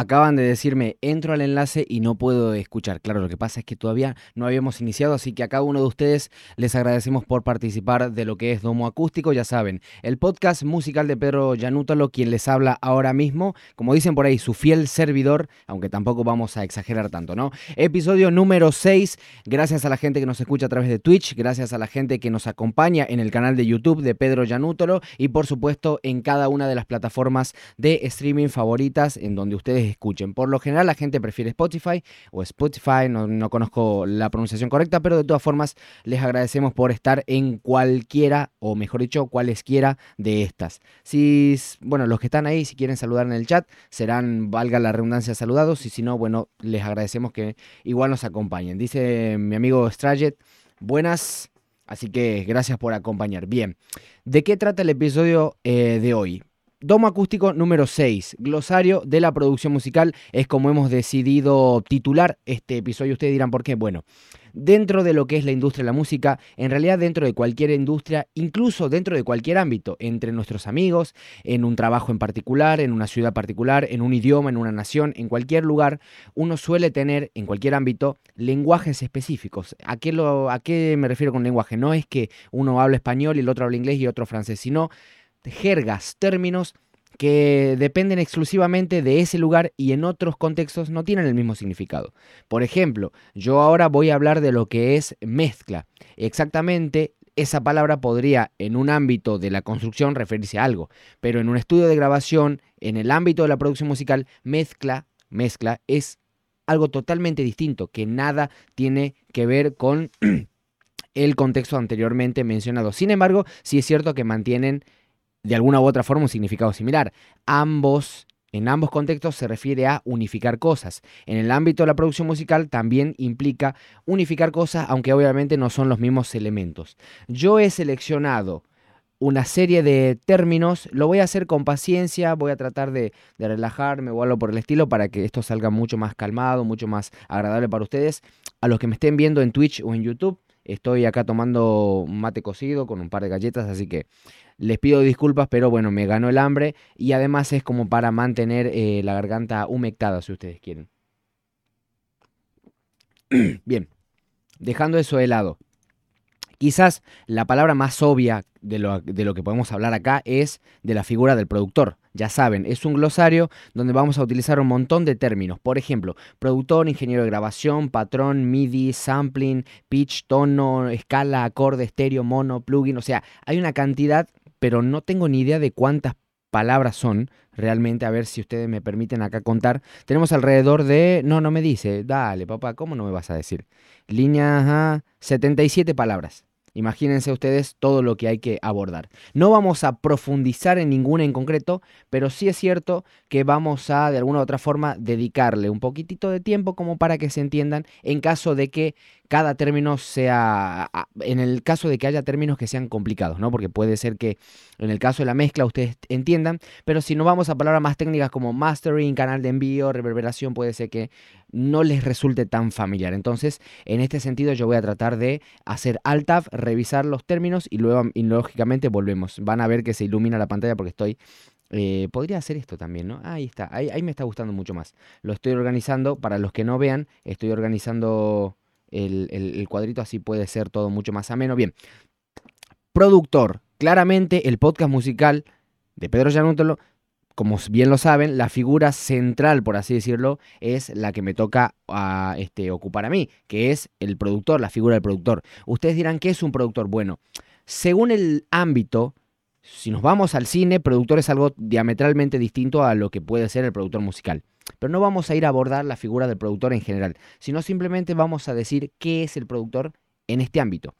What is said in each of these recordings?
Acaban de decirme, entro al enlace y no puedo escuchar. Claro, lo que pasa es que todavía no habíamos iniciado, así que a cada uno de ustedes les agradecemos por participar de lo que es Domo Acústico. Ya saben, el podcast musical de Pedro Yanútalo, quien les habla ahora mismo, como dicen por ahí, su fiel servidor, aunque tampoco vamos a exagerar tanto, ¿no? Episodio número 6. Gracias a la gente que nos escucha a través de Twitch, gracias a la gente que nos acompaña en el canal de YouTube de Pedro Yanútalo y por supuesto en cada una de las plataformas de streaming favoritas en donde ustedes escuchen. Por lo general la gente prefiere Spotify o Spotify, no, conozco la pronunciación correcta, pero de todas formas les agradecemos por estar en cualquiera, o mejor dicho, cualesquiera de estas. Si, bueno, los que están ahí, si quieren saludar en el chat, serán, valga la redundancia, saludados, y si no, bueno, les agradecemos que igual nos acompañen. Dice mi amigo Straget, buenas, así que gracias por acompañar. Bien, ¿de qué trata el episodio eh, de hoy? Domo acústico número 6, glosario de la producción musical, es como hemos decidido titular este episodio. Ustedes dirán por qué. Bueno, dentro de lo que es la industria de la música, en realidad dentro de cualquier industria, incluso dentro de cualquier ámbito, entre nuestros amigos, en un trabajo en particular, en una ciudad particular, en un idioma, en una nación, en cualquier lugar, uno suele tener en cualquier ámbito lenguajes específicos. ¿A qué, lo, a qué me refiero con lenguaje? No es que uno habla español y el otro habla inglés y otro francés, sino jergas, términos que dependen exclusivamente de ese lugar y en otros contextos no tienen el mismo significado. Por ejemplo, yo ahora voy a hablar de lo que es mezcla. Exactamente esa palabra podría en un ámbito de la construcción referirse a algo, pero en un estudio de grabación, en el ámbito de la producción musical, mezcla, mezcla es algo totalmente distinto, que nada tiene que ver con el contexto anteriormente mencionado. Sin embargo, sí es cierto que mantienen de alguna u otra forma un significado similar. Ambos, en ambos contextos se refiere a unificar cosas. En el ámbito de la producción musical también implica unificar cosas, aunque obviamente no son los mismos elementos. Yo he seleccionado una serie de términos, lo voy a hacer con paciencia, voy a tratar de, relajarme o algo por el estilo para que esto salga mucho más calmado, mucho más agradable para ustedes. A los que me estén viendo en Twitch o en YouTube, estoy acá tomando un mate cocido con un par de galletas, así que les pido disculpas, pero bueno, me ganó el hambre y además es como para mantener eh, la garganta humectada, si ustedes quieren. Bien, dejando eso de lado. Quizás la palabra más obvia de lo, de lo, que podemos hablar acá es de la figura del productor. Ya saben, es un glosario donde vamos a utilizar un montón de términos. Por ejemplo, productor, ingeniero de grabación, patrón, MIDI, sampling, pitch, tono, escala, acorde, estéreo, mono, plugin. O sea, hay una cantidad pero no tengo ni idea de cuántas palabras son realmente, a ver si ustedes me permiten acá contar. Tenemos alrededor de, no, no me dice, dale papá, ¿cómo no me vas a decir? Línea 77 palabras. Imagínense ustedes todo lo que hay que abordar. No vamos a profundizar en ninguna en concreto, pero sí es cierto que vamos a de alguna u otra forma dedicarle un poquitito de tiempo como para que se entiendan en caso de que cada término sea, en el caso de que haya términos que sean complicados, ¿no? Porque puede ser que en el caso de la mezcla ustedes entiendan, pero si no vamos a palabras más técnicas como mastering, canal de envío, reverberación, puede ser que no les resulte tan familiar. Entonces, en este sentido yo voy a tratar de hacer alt tab, revisar los términos y luego, lógicamente, volvemos. Van a ver que se ilumina la pantalla porque estoy eh, podría hacer esto también, ¿no? Ahí está, ahí, ahí, me está gustando mucho más. Lo estoy organizando, para los que no vean, estoy organizando el, cuadrito, así puede ser todo mucho más ameno. Bien, productor, claramente el podcast musical de Pedro Yanútolo, como bien lo saben, la figura central, por así decirlo, es la que me toca a, este, ocupar a mí, que es el productor, la figura del productor. Ustedes dirán, ¿qué es un productor? Bueno, según el ámbito, si nos vamos al cine, productor es algo diametralmente distinto a lo que puede ser el productor musical. Pero no vamos a ir a abordar la figura del productor en general, sino simplemente vamos a decir qué es el productor en este ámbito.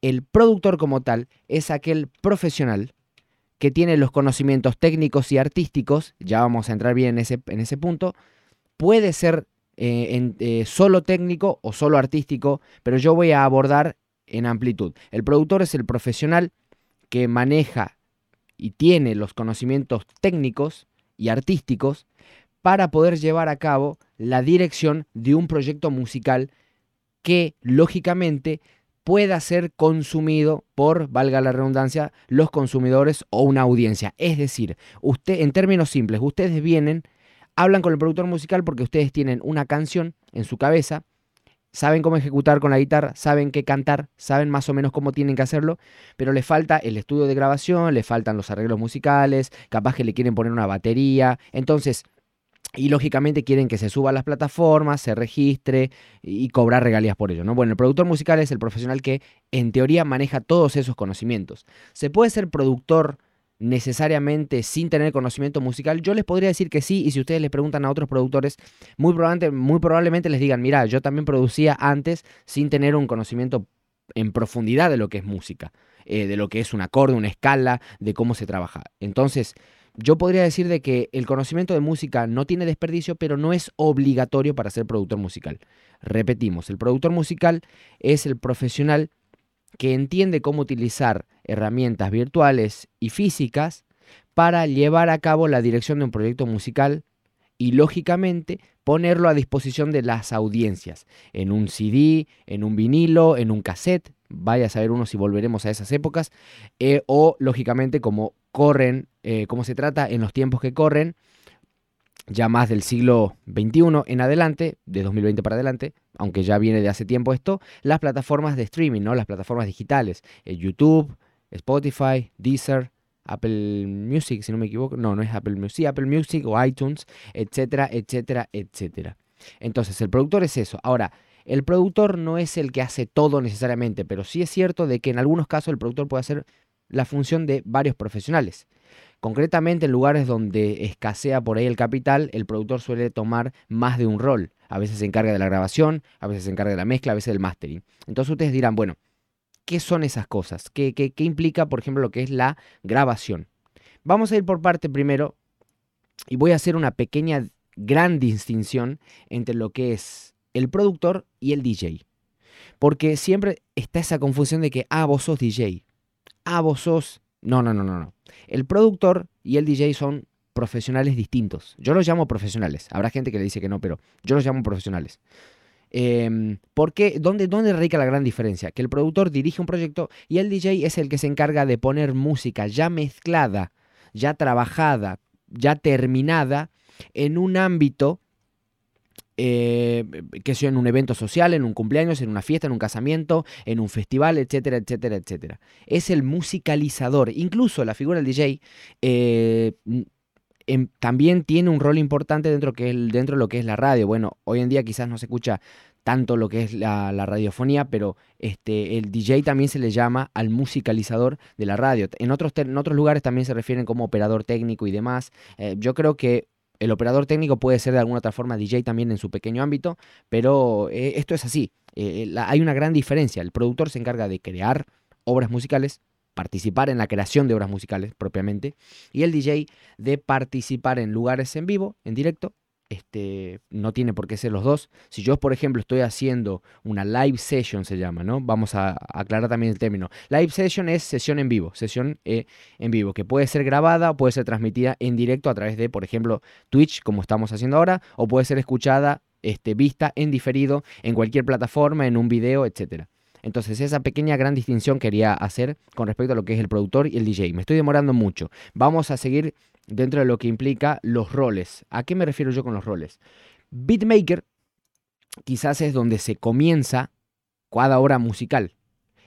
El productor como tal es aquel profesional que tiene los conocimientos técnicos y artísticos, ya vamos a entrar bien en ese, en ese punto, puede ser eh, eh, solo técnico o solo artístico, pero yo voy a abordar en amplitud. El productor es el profesional que maneja y tiene los conocimientos técnicos y artísticos para poder llevar a cabo la dirección de un proyecto musical que lógicamente pueda ser consumido por, valga la redundancia, los consumidores o una audiencia. Es decir, usted, en términos simples, ustedes vienen hablan con el productor musical porque ustedes tienen una canción en su cabeza, saben cómo ejecutar con la guitarra, saben qué cantar, saben más o menos cómo tienen que hacerlo, pero les falta el estudio de grabación, les faltan los arreglos musicales, capaz que le quieren poner una batería. Entonces, y lógicamente quieren que se suba a las plataformas, se registre y cobrar regalías por ello. ¿no? Bueno, el productor musical es el profesional que en teoría maneja todos esos conocimientos. ¿Se puede ser productor necesariamente sin tener conocimiento musical? Yo les podría decir que sí, y si ustedes les preguntan a otros productores, muy probablemente, muy probablemente les digan, mira, yo también producía antes sin tener un conocimiento en profundidad de lo que es música, eh, de lo que es un acorde, una escala, de cómo se trabaja. Entonces, yo podría decir de que el conocimiento de música no tiene desperdicio, pero no es obligatorio para ser productor musical. Repetimos, el productor musical es el profesional que entiende cómo utilizar herramientas virtuales y físicas para llevar a cabo la dirección de un proyecto musical y lógicamente ponerlo a disposición de las audiencias en un CD, en un vinilo, en un cassette, vaya a saber uno si volveremos a esas épocas, eh, o lógicamente como corren, eh, se trata en los tiempos que corren, ya más del siglo XXI en adelante, de 2020 para adelante, aunque ya viene de hace tiempo esto, las plataformas de streaming, ¿no? las plataformas digitales, eh, YouTube, Spotify, Deezer, Apple Music, si no me equivoco, no, no es Apple Music, sí, Apple Music o iTunes, etcétera, etcétera, etcétera. Entonces, el productor es eso. Ahora, el productor no es el que hace todo necesariamente, pero sí es cierto de que en algunos casos el productor puede hacer la función de varios profesionales. Concretamente en lugares donde escasea por ahí el capital, el productor suele tomar más de un rol. A veces se encarga de la grabación, a veces se encarga de la mezcla, a veces del mastering. Entonces ustedes dirán, bueno, ¿qué son esas cosas? ¿Qué, qué, qué implica, por ejemplo, lo que es la grabación? Vamos a ir por parte primero y voy a hacer una pequeña, gran distinción entre lo que es el productor y el DJ. Porque siempre está esa confusión de que, ah, vos sos DJ. Ah, vos sos... No, no, no, no, no. El productor y el DJ son profesionales distintos. Yo los llamo profesionales. Habrá gente que le dice que no, pero yo los llamo profesionales. Eh, ¿Por qué? ¿Dónde, ¿Dónde radica la gran diferencia? Que el productor dirige un proyecto y el DJ es el que se encarga de poner música ya mezclada, ya trabajada, ya terminada en un ámbito eh, que sea en un evento social, en un cumpleaños, en una fiesta, en un casamiento, en un festival, etcétera, etcétera, etcétera. Es el musicalizador. Incluso la figura del DJ eh, em, también tiene un rol importante dentro, que dentro de lo que es la radio. Bueno, hoy en día quizás no se escucha tanto lo que es la, radiofonía, pero este, el DJ también se le llama al musicalizador de la radio. En otros, en otros lugares también se refieren como operador técnico y demás. Eh, yo creo que el operador técnico puede ser de alguna otra forma DJ también en su pequeño ámbito, pero eh, esto es así. Eh, hay una gran diferencia. El productor se encarga de crear obras musicales, participar en la creación de obras musicales propiamente, y el DJ de participar en lugares en vivo, en directo, este, no tiene por qué ser los dos. Si yo, por ejemplo, estoy haciendo una live session, se llama, ¿no? Vamos a aclarar también el término. Live session es sesión en vivo, sesión eh, en vivo, que puede ser grabada puede ser transmitida en directo a través de, por ejemplo, Twitch, como estamos haciendo ahora, o puede ser escuchada, este, vista en diferido, en cualquier plataforma, en un video, etcétera. Entonces, esa pequeña gran distinción quería hacer con respecto a lo que es el productor y el DJ. Me estoy demorando mucho. Vamos a seguir dentro de lo que implica los roles. ¿A qué me refiero yo con los roles? Beatmaker quizás es donde se comienza cada obra musical.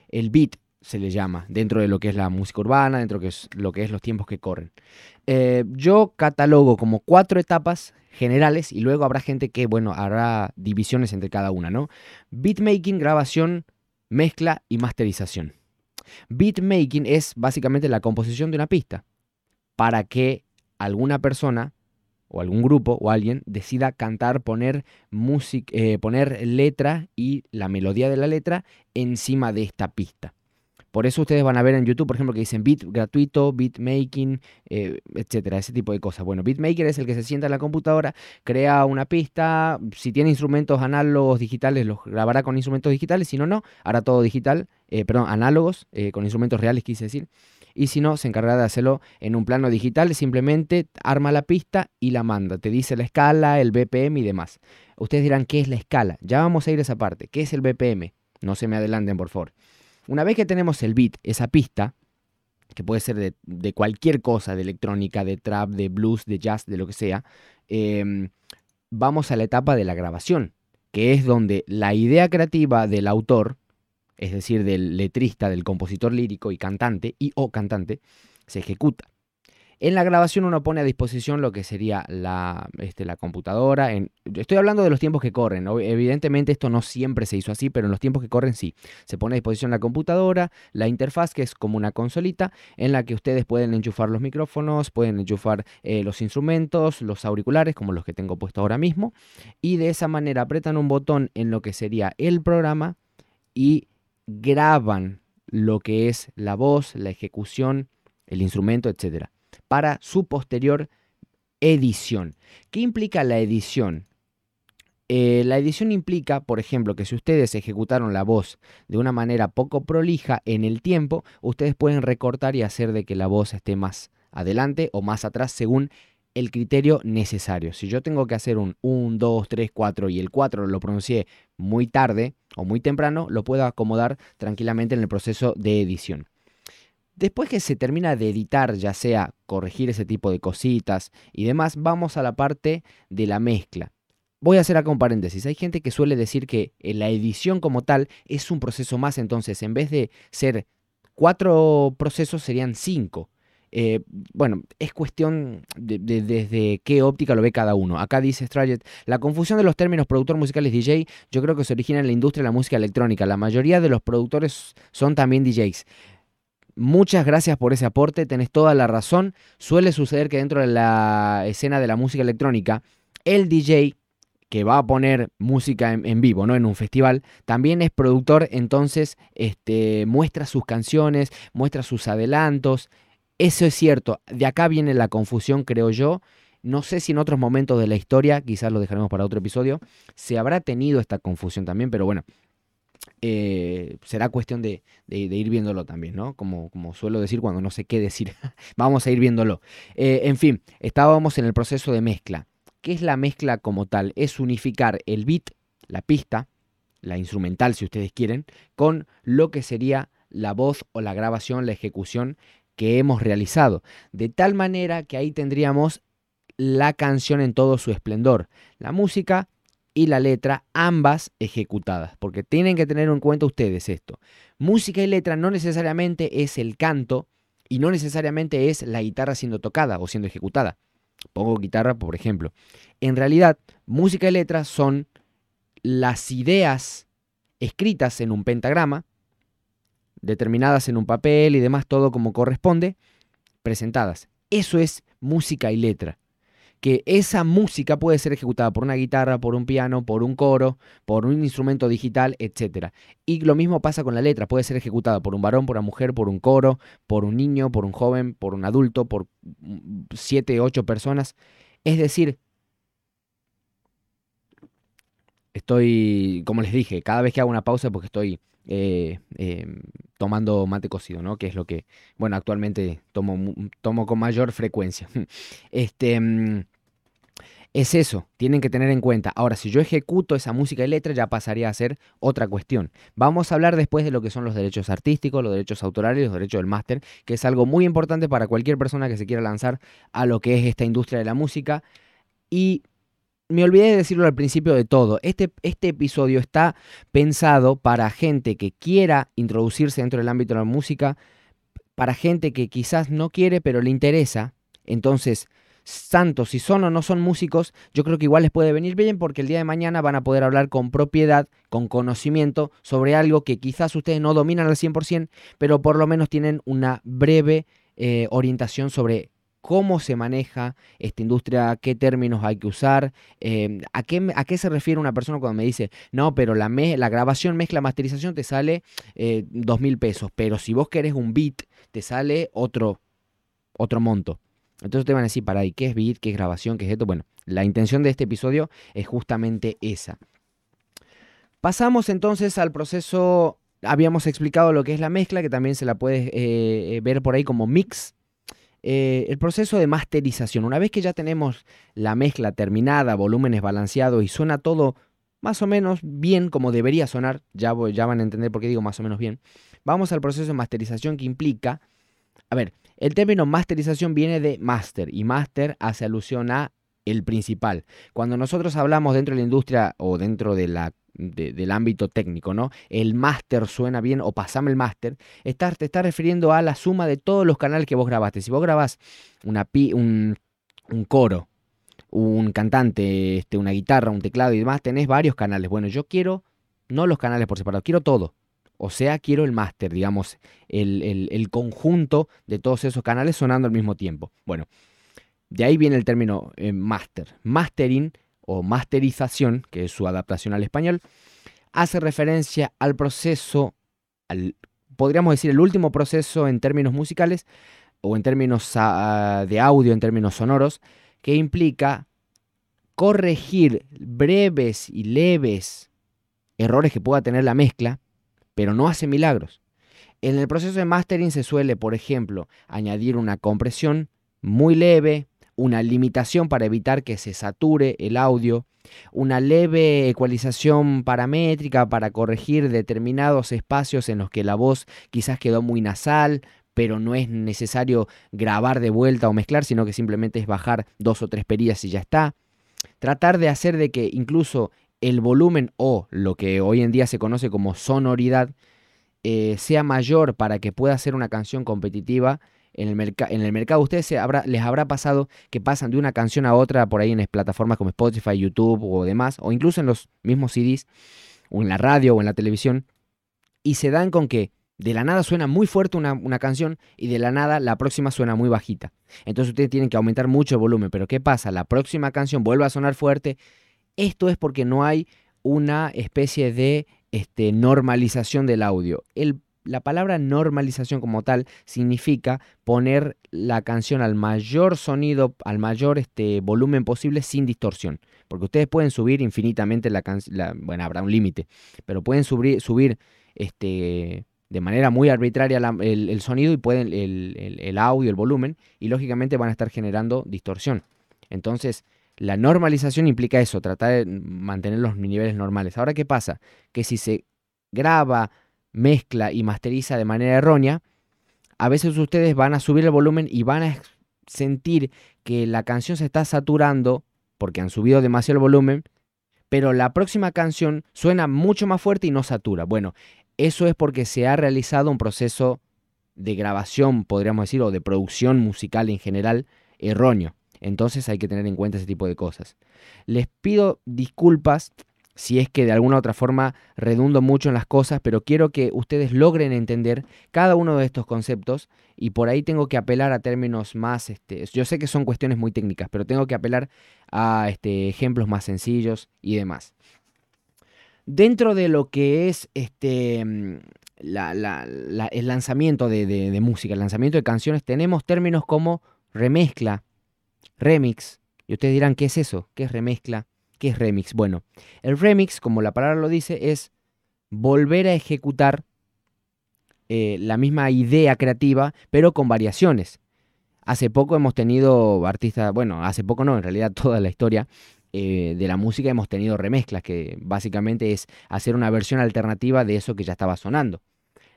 El beat se le llama, dentro de lo que es la música urbana, dentro de lo que es los tiempos que corren. Eh, yo catalogo como cuatro etapas generales y luego habrá gente que, bueno, hará divisiones entre cada una, ¿no? Beatmaking, grabación, mezcla y masterización. Beatmaking es básicamente la composición de una pista para que alguna persona o algún grupo o alguien decida cantar, poner música, eh, poner letra y la melodía de la letra encima de esta pista. Por eso ustedes van a ver en YouTube, por ejemplo, que dicen beat gratuito, beat making, eh, etcétera, ese tipo de cosas. Bueno, beatmaker es el que se sienta en la computadora, crea una pista, si tiene instrumentos análogos digitales, los grabará con instrumentos digitales, si no, no, hará todo digital, eh, perdón, análogos, con instrumentos reales, quise decir y si no, se encargará de hacerlo en un plano digital, simplemente arma la pista y la manda, te dice la escala, el BPM y demás. Ustedes dirán, ¿qué es la escala? Ya vamos a ir a esa parte, ¿qué es el BPM? No se me adelanten, por favor. Una vez que tenemos el beat, esa pista, que puede ser de, cualquier cosa, de electrónica, de trap, de blues, de jazz, de lo que sea, em, vamos a la etapa de la grabación, que es donde la idea creativa del autor, es decir, del letrista, del compositor lírico y cantante, y o cantante, se ejecuta. En la grabación uno pone a disposición lo que sería la, este, la computadora. En, estoy hablando de los tiempos que corren. Evidentemente esto no siempre se hizo así, pero en los tiempos que corren sí. Se pone a disposición la computadora, la interfaz que es como una consolita en la que ustedes pueden enchufar los micrófonos, pueden enchufar eh, los instrumentos, los auriculares como los que tengo puesto ahora mismo. Y de esa manera apretan un botón en lo que sería el programa y graban lo que es la voz, la ejecución, el instrumento, etcétera para su posterior edición. ¿Qué implica la edición? Eh, la edición implica, por ejemplo, que si ustedes ejecutaron la voz de una manera poco prolija en el tiempo, ustedes pueden recortar y hacer de que la voz esté más adelante o más atrás según el criterio necesario. Si yo tengo que hacer un 1, 2, 3, 4 y el 4 lo pronuncié muy tarde o muy temprano, lo puedo acomodar tranquilamente en el proceso de edición. Después que se termina de editar, ya sea corregir ese tipo de cositas y demás, vamos a la parte de la mezcla. Voy a hacer acá un paréntesis. Hay gente que suele decir que eh, la edición como tal es un proceso más, entonces en vez de ser cuatro procesos serían cinco. Eh, bueno, es cuestión de, desde qué óptica lo ve cada uno. Acá dice Straget, la confusión de los términos productor musical y DJ yo creo que se origina en la industria de la música electrónica. La mayoría de los productores son también DJs. Muchas gracias por ese aporte, tenés toda la razón. Suele suceder que dentro de la escena de la música electrónica, el DJ que va a poner música en, vivo, ¿no? En un festival, también es productor, entonces este, muestra sus canciones, muestra sus adelantos. Eso es cierto. De acá viene la confusión, creo yo. No sé si en otros momentos de la historia, quizás lo dejaremos para otro episodio, se habrá tenido esta confusión también, pero bueno, eh, será cuestión de, ir viéndolo también, ¿no? Como, como, suelo decir cuando no sé qué decir, vamos a ir viéndolo. Eh, en fin, estábamos en el proceso de mezcla. ¿Qué es la mezcla como tal? Es unificar el beat, la pista, la instrumental si ustedes quieren, con lo que sería la voz o la grabación, la ejecución que hemos realizado. De tal manera que ahí tendríamos la canción en todo su esplendor. La música y la letra, ambas ejecutadas, porque tienen que tener en cuenta ustedes esto. Música y letra no necesariamente es el canto y no necesariamente es la guitarra siendo tocada o siendo ejecutada. Pongo guitarra, por ejemplo. En realidad, música y letra son las ideas escritas en un pentagrama, determinadas en un papel y demás, todo como corresponde, presentadas. Eso es música y letra que esa música puede ser ejecutada por una guitarra, por un piano, por un coro, por un instrumento digital, etc. Y lo mismo pasa con la letra, puede ser ejecutada por un varón, por una mujer, por un coro, por un niño, por un joven, por un adulto, por siete, ocho personas. Es decir, estoy, como les dije, cada vez que hago una pausa porque estoy eh, em, tomando mate cocido, ¿no? Que es lo que, bueno, actualmente tomo, tomo con mayor frecuencia. este, mm, es eso, tienen que tener en cuenta. Ahora, si yo ejecuto esa música y letra, ya pasaría a ser otra cuestión. Vamos a hablar después de lo que son los derechos artísticos, los derechos autorales, los derechos del máster, que es algo muy importante para cualquier persona que se quiera lanzar a lo que es esta industria de la música. Y me olvidé de decirlo al principio de todo. Este, este episodio está pensado para gente que quiera introducirse dentro del ámbito de la música, para gente que quizás no quiere, pero le interesa. Entonces, santos, si son o no son músicos, yo creo que igual les puede venir bien porque el día de mañana van a poder hablar con propiedad, con conocimiento sobre algo que quizás ustedes no dominan al 100%, pero por lo menos tienen una breve eh, orientación sobre cómo se maneja esta industria, qué términos hay que usar, em, a, qué, a, qué, se refiere una persona cuando me dice, no, pero la, la grabación, mezcla, masterización te sale eh, dos mil pesos, pero si vos querés un beat, te sale otro, otro monto. Entonces te van a decir, para ahí, ¿qué es beat? ¿Qué es grabación? ¿Qué es esto? Bueno, la intención de este episodio es justamente esa. Pasamos entonces al proceso, habíamos explicado lo que es la mezcla, que también se la puedes eh, eh, ver por ahí como mix. Eh, el proceso de masterización, una vez que ya tenemos la mezcla terminada, volúmenes balanceados y suena todo más o menos bien como debería sonar, ya, ya van a entender por qué digo más o menos bien, vamos al proceso de masterización que implica A ver, el término masterización viene de master y master hace alusión a el principal. Cuando nosotros hablamos dentro de la industria o dentro de la, del ámbito técnico, ¿no? El máster suena bien o pasame el máster, te está refiriendo a la suma de todos los canales que vos grabaste. Si vos grabás una un, un coro, un cantante, este, una guitarra, un teclado y demás, tenés varios canales. Bueno, yo quiero no los canales por separado, quiero todo. O sea, quiero el máster, digamos, el, el, conjunto de todos esos canales sonando al mismo tiempo. Bueno, de ahí viene el término eh, master. Mastering o masterización, que es su adaptación al español, hace referencia al proceso, al, podríamos decir el último proceso en términos musicales o en términos ah, de audio, en términos sonoros, que implica corregir breves y leves errores que pueda tener la mezcla, pero no hace milagros. En el proceso de mastering se suele, por ejemplo, añadir una compresión muy leve, una limitación para evitar que se sature el audio, una leve ecualización paramétrica para corregir determinados espacios en los que la voz quizás quedó muy nasal, pero no es necesario grabar de vuelta o mezclar, sino que simplemente es bajar dos o tres perillas y ya está. Tratar de hacer de que incluso el volumen o lo que hoy en día se conoce como sonoridad eh, sea mayor para que pueda ser una canción competitiva en el, en el mercado. Ustedes les habrá pasado que pasan de una canción a otra por ahí en plataformas como Spotify, YouTube o demás, o incluso en los mismos CDs, o en la radio o en la televisión, y se dan con que de la nada suena muy fuerte una, una, canción y de la nada la próxima suena muy bajita. Entonces ustedes tienen que aumentar mucho el volumen. Pero ¿qué pasa? La próxima canción vuelve a sonar fuerte. Esto es porque no hay una especie de este, normalización del audio. El la palabra normalización como tal significa poner la canción al mayor sonido, al mayor este, volumen posible sin distorsión. Porque ustedes pueden subir infinitamente la canción, bueno, habrá un límite, pero pueden subir, subir este, de manera muy arbitraria el, sonido y pueden el, el audio, el volumen, y lógicamente van a estar generando distorsión. Entonces, la normalización implica eso, tratar de mantener los niveles normales. Ahora, ¿qué pasa? Que si se graba mezcla y masteriza de manera errónea, a veces ustedes van a subir el volumen y van a sentir que la canción se está saturando porque han subido demasiado el volumen, pero la próxima canción suena mucho más fuerte y no satura. Bueno, eso es porque se ha realizado un proceso de grabación, podríamos decir, o de producción musical en general erróneo. Entonces hay que tener en cuenta ese tipo de cosas. Les pido disculpas si es que de alguna u otra forma redundo mucho en las cosas, pero quiero que ustedes logren entender cada uno de estos conceptos y por ahí tengo que apelar a términos más, este, yo sé que son cuestiones muy técnicas, pero tengo que apelar a este, ejemplos más sencillos y demás. Dentro de lo que es este, el lanzamiento de, de música, el lanzamiento de canciones, tenemos términos como remezcla, remix, y ustedes dirán, ¿qué es eso? ¿Qué es remezcla? ¿Qué es remix? Bueno, el remix, como la palabra lo dice, es volver a ejecutar eh, la misma idea creativa, pero con variaciones. Hace poco hemos tenido artistas, bueno, hace poco no, en realidad toda la historia eh, de la música hemos tenido remezclas, que básicamente es hacer una versión alternativa de eso que ya estaba sonando.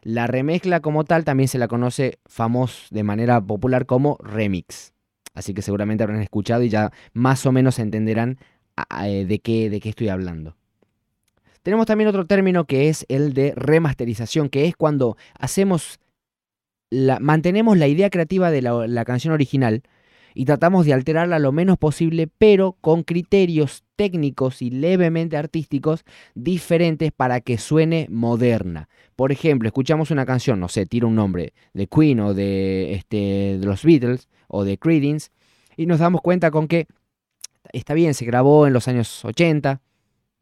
La remezcla como tal también se la conoce famoso de manera popular como remix. Así que seguramente habrán escuchado y ya más o menos entenderán de, qué, de qué estoy hablando. Tenemos también otro término que es el de remasterización, que es cuando hacemos mantenemos la idea creativa de la, canción original y tratamos de alterarla lo menos posible, pero con criterios técnicos y levemente artísticos diferentes para que suene moderna. Por ejemplo, escuchamos una canción, no sé, tiro un nombre, de Queen o de, este, los Beatles o de Creedence, y nos damos cuenta con que está bien, se grabó en los años 80,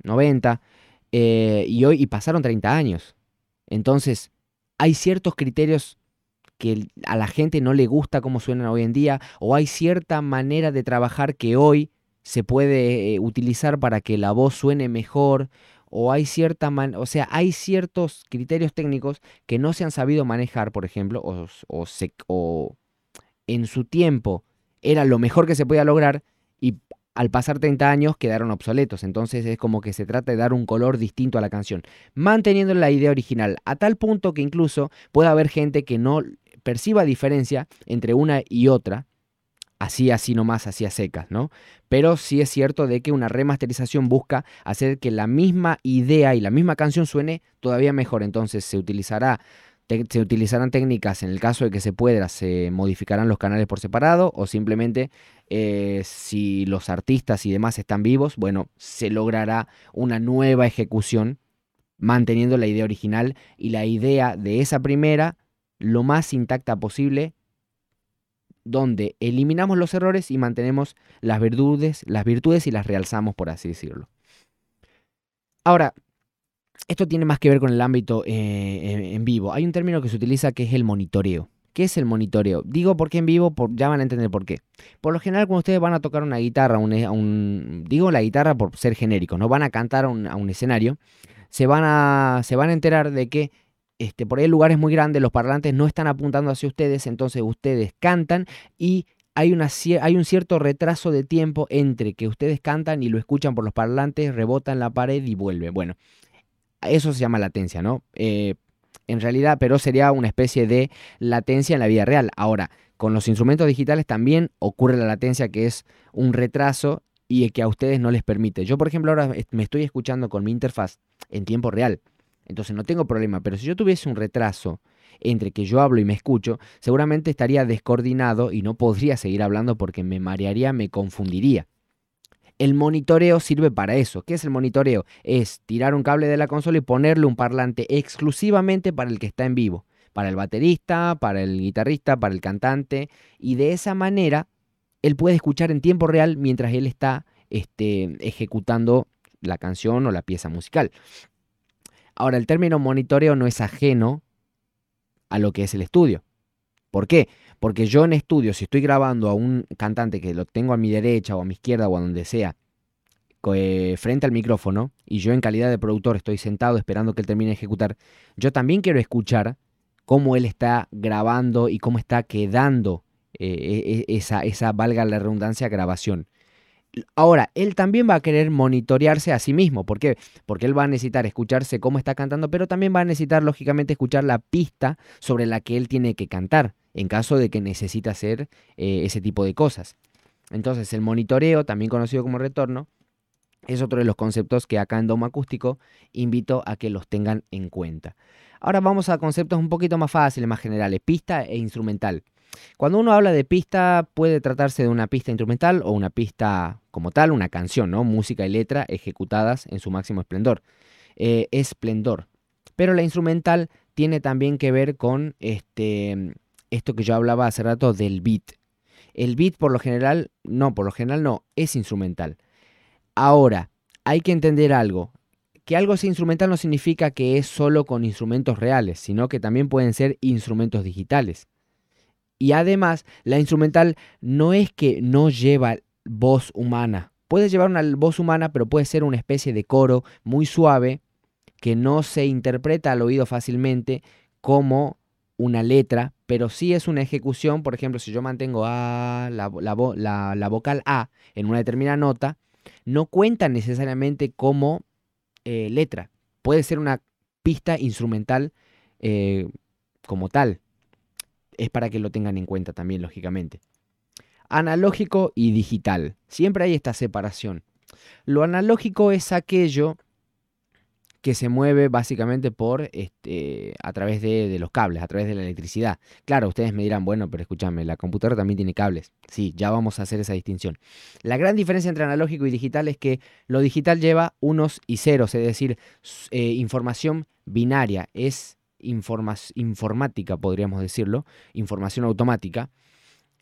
90, eh, y hoy y pasaron 30 años. Entonces, hay ciertos criterios que a la gente no le gusta cómo suenan hoy en día, o hay cierta manera de trabajar que hoy se puede eh, utilizar para que la voz suene mejor, o hay cierta o sea, hay ciertos criterios técnicos que no se han sabido manejar, por ejemplo, o, o, o en su tiempo era lo mejor que se podía lograr y al pasar 30 años quedaron obsoletos, entonces es como que se trata de dar un color distinto a la canción, manteniendo la idea original, a tal punto que incluso puede haber gente que no perciba diferencia entre una y otra, así, así nomás, así a secas, ¿no? Pero sí es cierto de que una remasterización busca hacer que la misma idea y la misma canción suene todavía mejor. Entonces se utilizará se utilizarán técnicas en el caso de que se pueda, se modificarán los canales por separado o simplemente eh, si los artistas y demás están vivos, bueno, se logrará una nueva ejecución manteniendo la idea original y la idea de esa primera lo más intacta posible donde eliminamos los errores y mantenemos las las virtudes y las realzamos, por así decirlo. Ahora, esto tiene más que ver con el ámbito eh, en vivo. Hay un término que se utiliza que es el monitoreo. ¿Qué es el monitoreo? Digo porque en vivo, ya van a entender por qué. Por lo general, cuando ustedes van a tocar una guitarra, un, digo la guitarra por ser genérico, no van a cantar a un, escenario, se van, a, se van a enterar de que este, por ahí el lugar es muy grande, los parlantes no están apuntando hacia ustedes, entonces ustedes cantan y hay, una, hay un cierto retraso de tiempo entre que ustedes cantan y lo escuchan por los parlantes, rebota en la pared y vuelve. Bueno, eso se llama latencia, ¿no? Eh, en realidad, pero sería una especie de latencia en la vida real. Ahora, con los instrumentos digitales también ocurre la latencia que es un retraso y que a ustedes no les permite. Yo, por ejemplo, ahora me estoy escuchando con mi interfaz en tiempo real. Entonces no tengo problema, pero si yo tuviese un retraso entre que yo hablo y me escucho, seguramente estaría descoordinado y no podría seguir hablando porque me marearía, me confundiría. El monitoreo sirve para eso. ¿Qué es el monitoreo? Es tirar un cable de la consola y ponerle un parlante exclusivamente para el que está en vivo, para el baterista, para el guitarrista, para el cantante, y de esa manera él puede escuchar en tiempo real mientras él está este, ejecutando la canción o la pieza musical. Ahora, el término monitoreo no es ajeno a lo que es el estudio. ¿Por qué? Porque yo en estudio, si estoy grabando a un cantante que lo tengo a mi derecha o a mi izquierda o a donde sea, eh, frente al micrófono, y yo en calidad de productor estoy sentado esperando que él termine de ejecutar, yo también quiero escuchar cómo él está grabando y cómo está quedando eh, e, e, esa, esa, valga la redundancia, grabación. Ahora, él también va a querer monitorearse a sí mismo. ¿Por qué? Porque él va a necesitar escucharse cómo está cantando, pero también va a necesitar, lógicamente, escuchar la pista sobre la que él tiene que cantar, en caso de que necesite hacer eh, ese tipo de cosas. Entonces, el monitoreo, también conocido como retorno, es otro de los conceptos que acá en Domo Acústico invito a que los tengan en cuenta. Ahora vamos a conceptos un poquito más fáciles, más generales, pista e instrumental. Cuando uno habla de pista, puede tratarse de una pista instrumental o una pista como tal, una canción, ¿no? Música y letra ejecutadas en su máximo esplendor. Eh, esplendor. Pero la instrumental tiene también que ver con este, esto que yo hablaba hace rato del beat. El beat por lo general, no, por lo general no, es instrumental. Ahora, hay que entender algo. Que algo sea instrumental no significa que es solo con instrumentos reales, sino que también pueden ser instrumentos digitales. Y además, la instrumental no es que no lleva voz humana. Puede llevar una voz humana, pero puede ser una especie de coro muy suave que no se interpreta al oído fácilmente como una letra, pero sí es una ejecución. Por ejemplo, si yo mantengo la, la, vocal A en una determinada nota, no cuenta necesariamente como eh, letra. Puede ser una pista instrumental eh, como tal es para que lo tengan en cuenta también, lógicamente. Analógico y digital. Siempre hay esta separación. Lo analógico es aquello que se mueve básicamente por este, a través de, los cables, a través de la electricidad. Claro, ustedes me dirán, bueno, pero escúchame, la computadora también tiene cables. Sí, ya vamos a hacer esa distinción. La gran diferencia entre analógico y digital es que lo digital lleva unos y ceros, es decir, eh, información binaria. Es informática, podríamos decirlo, información automática.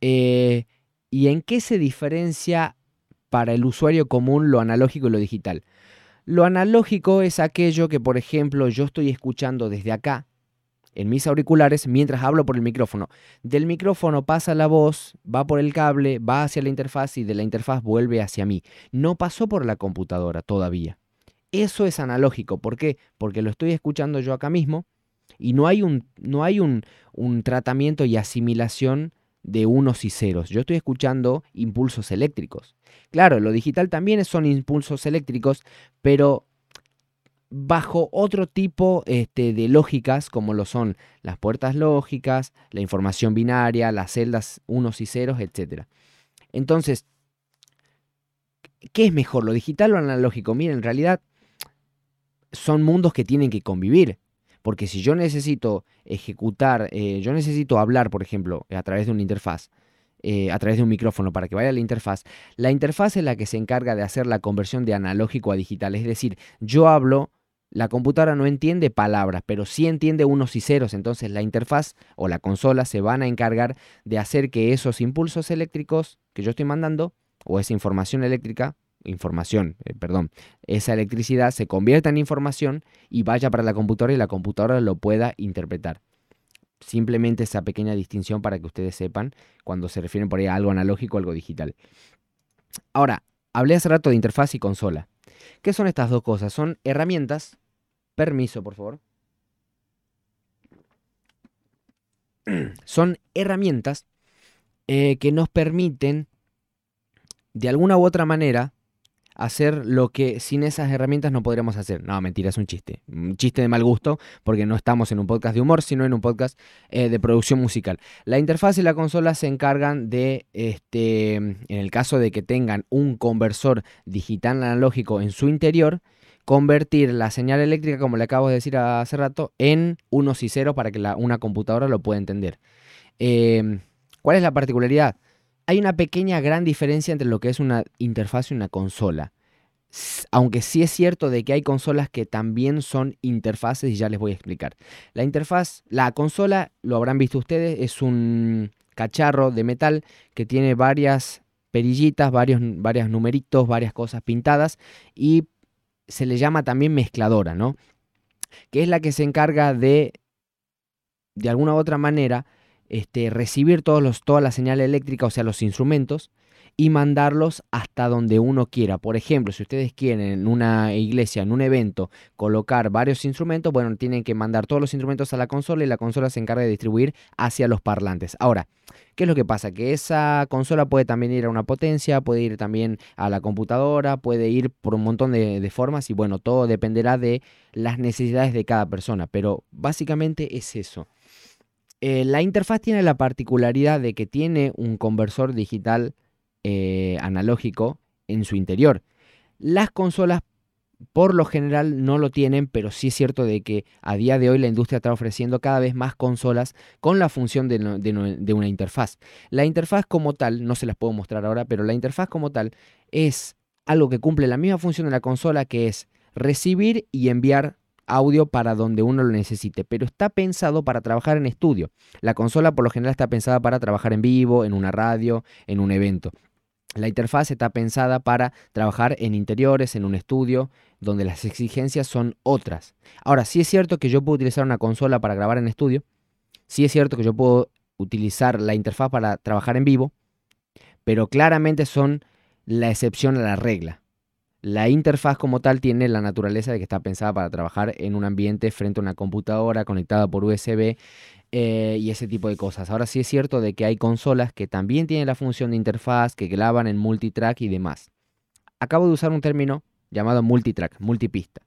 Eh, ¿Y en qué se diferencia para el usuario común lo analógico y lo digital? Lo analógico es aquello que, por ejemplo, yo estoy escuchando desde acá, en mis auriculares, mientras hablo por el micrófono. Del micrófono pasa la voz, va por el cable, va hacia la interfaz y de la interfaz vuelve hacia mí. No pasó por la computadora todavía. Eso es analógico. ¿Por qué? Porque lo estoy escuchando yo acá mismo y no hay un, no hay un, tratamiento y asimilación de unos y ceros. Yo estoy escuchando impulsos eléctricos. Claro, lo digital también son impulsos eléctricos, pero bajo otro tipo este, de lógicas, como lo son las puertas lógicas, la información binaria, las celdas unos y ceros, etc. Entonces, ¿qué es mejor, lo digital o lo analógico? Miren, en realidad son mundos que tienen que convivir. Porque si yo necesito ejecutar, eh, yo necesito hablar, por ejemplo, a través de una interfaz, eh, a través de un micrófono para que vaya a la interfaz, la interfaz es la que se encarga de hacer la conversión de analógico a digital. Es decir, yo hablo, la computadora no entiende palabras, pero sí entiende unos y ceros. Entonces la interfaz o la consola se van a encargar de hacer que esos impulsos eléctricos que yo estoy mandando, o esa información eléctrica, información, eh, perdón, esa electricidad se convierta en información y vaya para la computadora y la computadora lo pueda interpretar. Simplemente esa pequeña distinción para que ustedes sepan cuando se refieren por ahí a algo analógico algo digital. Ahora, hablé hace rato de interfaz y consola. ¿Qué son estas dos cosas? Son herramientas. Permiso, por favor. Son herramientas eh, que nos permiten, de alguna u otra manera, hacer lo que sin esas herramientas no podríamos hacer. No, mentira, es un chiste. Un chiste de mal gusto, porque no estamos en un podcast de humor, sino en un podcast eh, de producción musical. La interfaz y la consola se encargan de, este, en el caso de que tengan un conversor digital analógico en su interior, convertir la señal eléctrica, como le acabo de decir hace rato, en unos y ceros para que una computadora lo pueda entender. Em, ¿Cuál es la particularidad? Hay una pequeña gran diferencia entre lo que es una interfaz y una consola. Aunque sí es cierto de que hay consolas que también son interfaces y ya les voy a explicar. La interfaz, la consola, lo habrán visto ustedes, es un cacharro de metal que tiene varias perillitas, varios, varios numeritos, varias cosas pintadas y se le llama también mezcladora, ¿no? Que es la que se encarga de, de alguna u otra manera, este, recibir todos los, toda la señal eléctrica, o sea, los instrumentos, y mandarlos hasta donde uno quiera. Por ejemplo, si ustedes quieren en una iglesia, en un evento, colocar varios instrumentos, bueno, tienen que mandar todos los instrumentos a la consola y la consola se encarga de distribuir hacia los parlantes. Ahora, ¿qué es lo que pasa? Que esa consola puede también ir a una potencia, puede ir también a la computadora, puede ir por un montón de, de formas y bueno, todo dependerá de las necesidades de cada persona, pero básicamente es eso. Eh, la interfaz tiene la particularidad de que tiene un conversor digital eh, analógico en su interior. Las consolas por lo general no lo tienen, pero sí es cierto de que a día de hoy la industria está ofreciendo cada vez más consolas con la función de, de, una interfaz. La interfaz como tal, no se las puedo mostrar ahora, pero la interfaz como tal es algo que cumple la misma función de la consola que es recibir y enviar audio para donde uno lo necesite, pero está pensado para trabajar en estudio. La consola por lo general está pensada para trabajar en vivo, en una radio, en un evento. La interfaz está pensada para trabajar en interiores, en un estudio, donde las exigencias son otras. Ahora, sí es cierto que yo puedo utilizar una consola para grabar en estudio, sí es cierto que yo puedo utilizar la interfaz para trabajar en vivo, pero claramente son la excepción a la regla. La interfaz como tal tiene la naturaleza de que está pensada para trabajar en un ambiente frente a una computadora conectada por USB eh, y ese tipo de cosas. Ahora sí es cierto de que hay consolas que también tienen la función de interfaz, que graban en multitrack y demás. Acabo de usar un término llamado multitrack, multipista.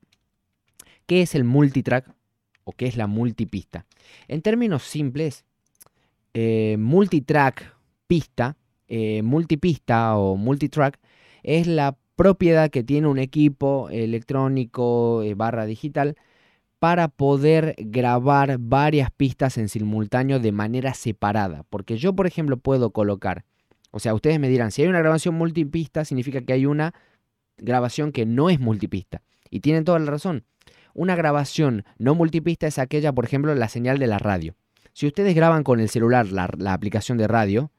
¿Qué es el multitrack o qué es la multipista? En términos simples, eh, multitrack, pista, eh, multipista o multitrack es la propiedad que tiene un equipo electrónico eh, barra digital para poder grabar varias pistas en simultáneo de manera separada. Porque yo, por ejemplo, puedo colocar, o sea, ustedes me dirán, si hay una grabación multipista, significa que hay una grabación que no es multipista. Y tienen toda la razón. Una grabación no multipista es aquella, por ejemplo, la señal de la radio. Si ustedes graban con el celular la, la aplicación de radio,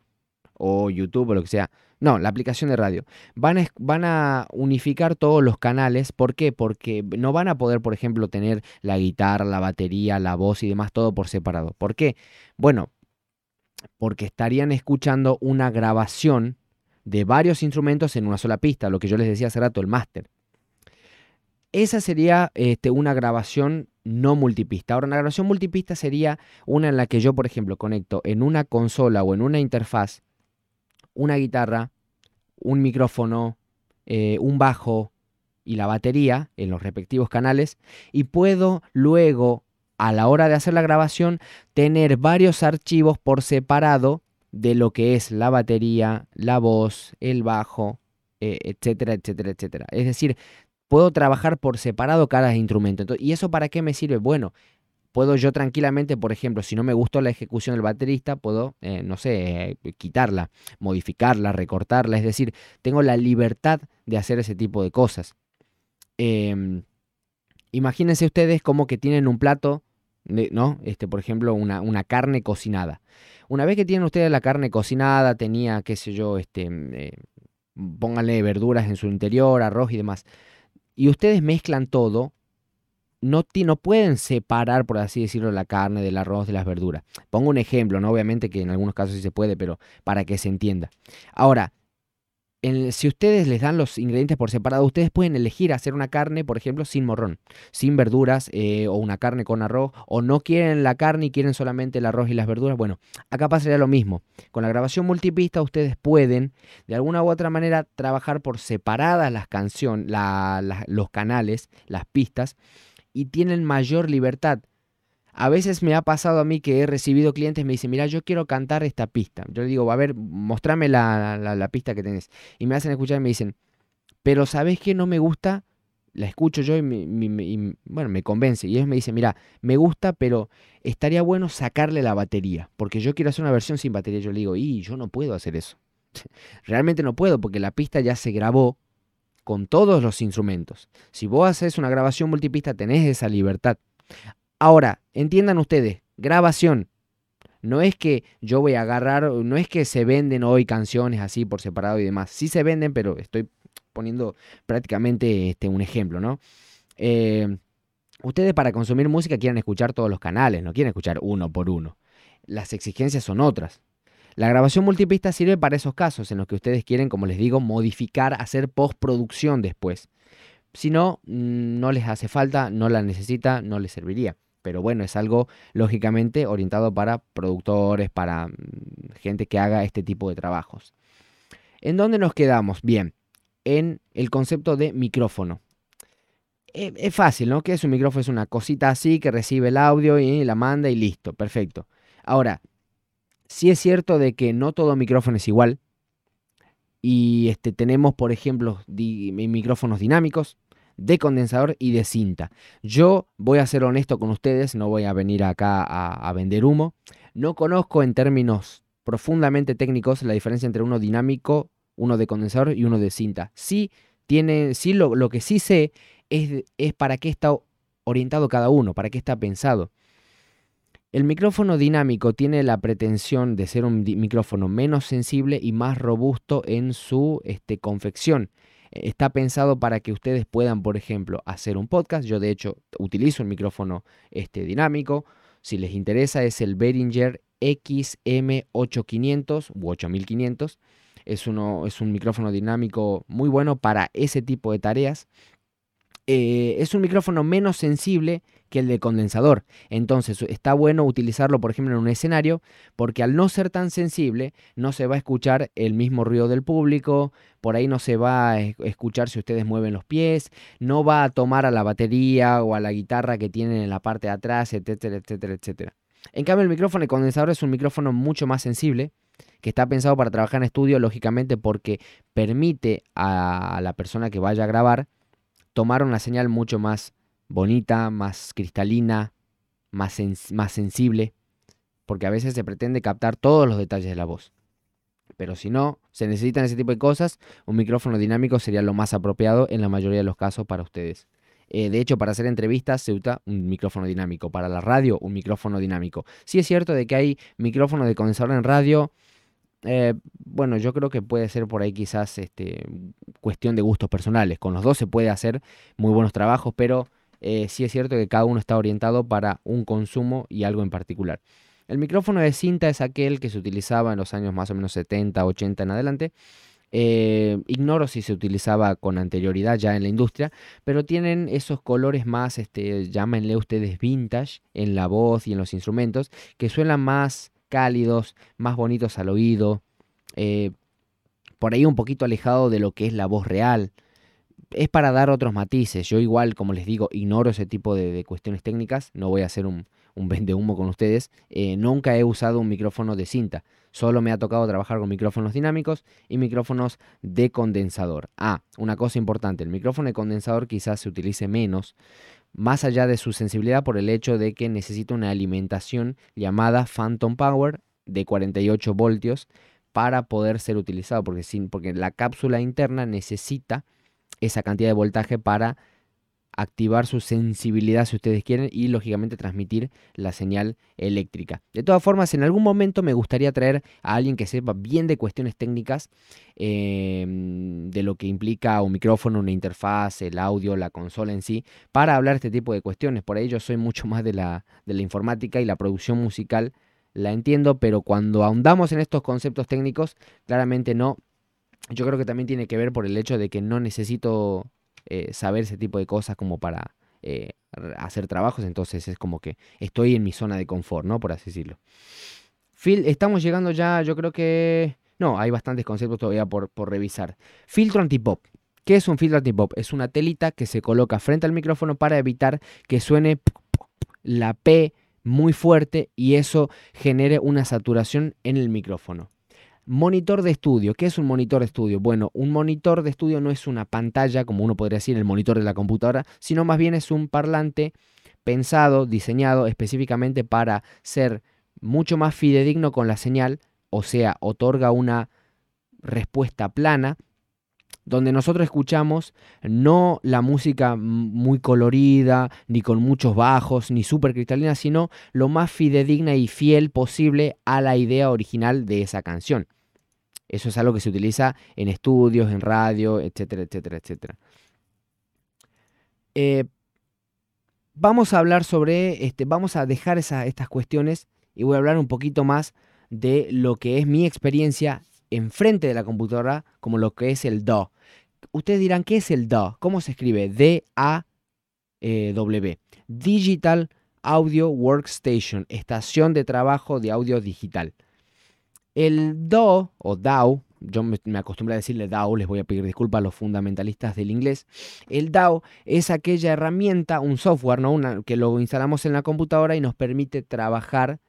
o YouTube o lo que sea, no, la aplicación de radio. Van a, van a unificar todos los canales. ¿Por qué? Porque no van a poder, por ejemplo, tener la guitarra, la batería, la voz y demás todo por separado. ¿Por qué? Bueno, porque estarían escuchando una grabación de varios instrumentos en una sola pista, lo que yo les decía hace rato, el máster. Esa sería este, una grabación no multipista. Ahora, una grabación multipista sería una en la que yo, por ejemplo, conecto en una consola o en una interfaz una guitarra, un micrófono, eh, un bajo, y la batería en los respectivos canales y puedo luego a la hora de hacer la grabación tener varios archivos por separado de lo que es la batería, la voz, el bajo, eh, etcétera, etcétera, etcétera. Es decir, puedo trabajar por separado cada instrumento. ¿Y eso para qué me sirve? Bueno, puedo yo tranquilamente, por ejemplo, si no me gustó la ejecución del baterista, puedo, eh, no sé, eh, quitarla, modificarla, recortarla. Es decir, tengo la libertad de hacer ese tipo de cosas. Em, imagínense ustedes como que tienen un plato, ¿no? Este, por ejemplo, una, una, carne cocinada. Una vez que tienen ustedes la carne cocinada, tenía, qué sé yo, este, eh, pónganle verduras en su interior, arroz y demás, y ustedes mezclan todo, no, no pueden separar, por así decirlo, la carne del arroz de las verduras. Pongo un ejemplo, ¿no? Obviamente que en algunos casos sí se puede, pero para que se entienda. Ahora, si ustedes les dan los ingredientes por separado, ustedes pueden elegir hacer una carne, por ejemplo, sin morrón, sin verduras, eh, o una carne con arroz, o no quieren la carne y quieren solamente el arroz y las verduras. Bueno, acá pasaría lo mismo. Con la grabación multipista ustedes pueden, de alguna u otra manera, trabajar por separadas las canciones, los canales, las pistas, y tienen mayor libertad. A veces me ha pasado a mí que he recibido clientes y me dicen, mira, yo quiero cantar esta pista. Yo le digo, a ver, mostrame la, pista que tenés. Y me hacen escuchar y me dicen, pero ¿sabes qué no me gusta? La escucho yo y, bueno, me convence. Y ellos me dicen, mira, me gusta, pero estaría bueno sacarle la batería. Porque yo quiero hacer una versión sin batería. Yo le digo, y yo no puedo hacer eso. Realmente no puedo porque la pista ya se grabó con todos los instrumentos. Si vos haces una grabación multipista, tenés esa libertad. Ahora, entiendan ustedes, grabación. No es que yo voy a agarrar, no es que se venden hoy canciones así por separado y demás. Sí se venden, pero estoy poniendo prácticamente este, un ejemplo, ¿no? Eh, ustedes para consumir música quieren escuchar todos los canales, no quieren escuchar uno por uno. Las exigencias son otras. La grabación multipista sirve para esos casos en los que ustedes quieren, como les digo, modificar, hacer postproducción después. Si no, mm, no les hace falta, no la necesita, no les serviría pero bueno, es algo lógicamente orientado para productores, para mm, gente que haga este tipo de trabajos. ¿En dónde nos quedamos? Bien, en el concepto de micrófono. E, es fácil, ¿no? Que es un micrófono? Es una cosita así que recibe el audio y la manda y listo, perfecto. Ahora, sí es cierto de que no todo micrófono es igual. Y este, tenemos, por ejemplo, micrófonos dinámicos, de condensador y de cinta. Yo voy a ser honesto con ustedes, no voy a venir acá a, vender humo. No conozco en términos profundamente técnicos la diferencia entre uno dinámico, uno de condensador y uno de cinta. Sí, tiene, sí lo, que sí sé es para qué está orientado cada uno, para qué está pensado. El micrófono dinámico tiene la pretensión de ser un micrófono menos sensible y más robusto en su este, confección. Está pensado para que ustedes puedan, por ejemplo, hacer un podcast. Yo de hecho utilizo el micrófono este, dinámico. Si les interesa es el Behringer XM8500 u 8500. Es, uno, es un micrófono dinámico muy bueno para ese tipo de tareas. Eh, es un micrófono menos sensible que el de condensador. Entonces está bueno utilizarlo, por ejemplo, en un escenario, porque al no ser tan sensible, no se va a escuchar el mismo ruido del público, por ahí no se va a escuchar si ustedes mueven los pies, no va a tomar a la batería o a la guitarra que tienen en la parte de atrás, etcétera, etcétera, etcétera. En cambio, el micrófono de condensador es un micrófono mucho más sensible, que está pensado para trabajar en estudio, lógicamente, porque permite a la persona que vaya a grabar tomar una señal mucho más bonita, más cristalina, más, más sensible, porque a veces se pretende captar todos los detalles de la voz. Pero si no, se necesitan ese tipo de cosas, un micrófono dinámico sería lo más apropiado en la mayoría de los casos para ustedes. Eh, de hecho, para hacer entrevistas se usa un micrófono dinámico. Para la radio, un micrófono dinámico. Sí es cierto de que hay micrófonos de condensador en radio eh, bueno, yo creo que puede ser por ahí quizás este, cuestión de gustos personales. Con los dos se puede hacer muy buenos trabajos, pero eh, sí es cierto que cada uno está orientado para un consumo y algo en particular. El micrófono de cinta es aquel que se utilizaba en los años más o menos 70, 80 en adelante. Eh, ignoro si se utilizaba con anterioridad ya en la industria, pero tienen esos colores más, este, llámenle ustedes vintage en la voz y en los instrumentos, que suenan más cálidos, más bonitos al oído, eh, por ahí un poquito alejado de lo que es la voz real. Es para dar otros matices. Yo igual, como les digo, ignoro ese tipo de, cuestiones técnicas. No voy a hacer un, un vende humo con ustedes. Eh, nunca he usado un micrófono de cinta. Solo me ha tocado trabajar con micrófonos dinámicos y micrófonos de condensador. Ah, una cosa importante, el micrófono de condensador quizás se utilice menos, más allá de su sensibilidad por el hecho de que necesita una alimentación llamada Phantom Power de 48 voltios para poder ser utilizado, porque, sin, porque la cápsula interna necesita esa cantidad de voltaje para activar su sensibilidad si ustedes quieren y lógicamente transmitir la señal eléctrica. De todas formas, en algún momento me gustaría traer a alguien que sepa bien de cuestiones técnicas, em, de lo que implica un micrófono, una interfaz, el audio, la consola en sí, para hablar este tipo de cuestiones. Por ahí yo soy mucho más de la, de la informática y la producción musical la entiendo, pero cuando ahondamos en estos conceptos técnicos, claramente no. Yo creo que también tiene que ver por el hecho de que no necesito eh, saber ese tipo de cosas como para eh, hacer trabajos, entonces es como que estoy en mi zona de confort, ¿no? Por así decirlo. Phil, estamos llegando ya, yo creo que... No, hay bastantes conceptos todavía por, por revisar. Filtro antipop. ¿Qué es un filtro antipop? Es una telita que se coloca frente al micrófono para evitar que suene la P muy fuerte y eso genere una saturación en el micrófono. Monitor de estudio. ¿Qué es un monitor de estudio? Bueno, un monitor de estudio no es una pantalla, como uno podría decir, el monitor de la computadora, sino más bien es un parlante pensado, diseñado específicamente para ser mucho más fidedigno con la señal, o sea, otorga una respuesta plana donde nosotros escuchamos no la música muy colorida, ni con muchos bajos, ni súper cristalina, sino lo más fidedigna y fiel posible a la idea original de esa canción. Eso es algo que se utiliza en estudios, en radio, etcétera, etcétera, etcétera. Eh, vamos a hablar sobre, este, vamos a dejar estas cuestiones y voy a hablar un poquito más de lo que es mi experiencia enfrente de la computadora como lo que es el DAW. Ustedes dirán, ¿qué es el DAW? ¿Cómo se escribe? D-A-W. Digital Audio Workstation, estación de trabajo de audio digital. El DAW o DAW, yo me, acostumbré a decirle DAW, les voy a pedir disculpas a los fundamentalistas del inglés. El DAW es aquella herramienta, un software, ¿no? Una, que lo instalamos en la computadora y nos permite trabajar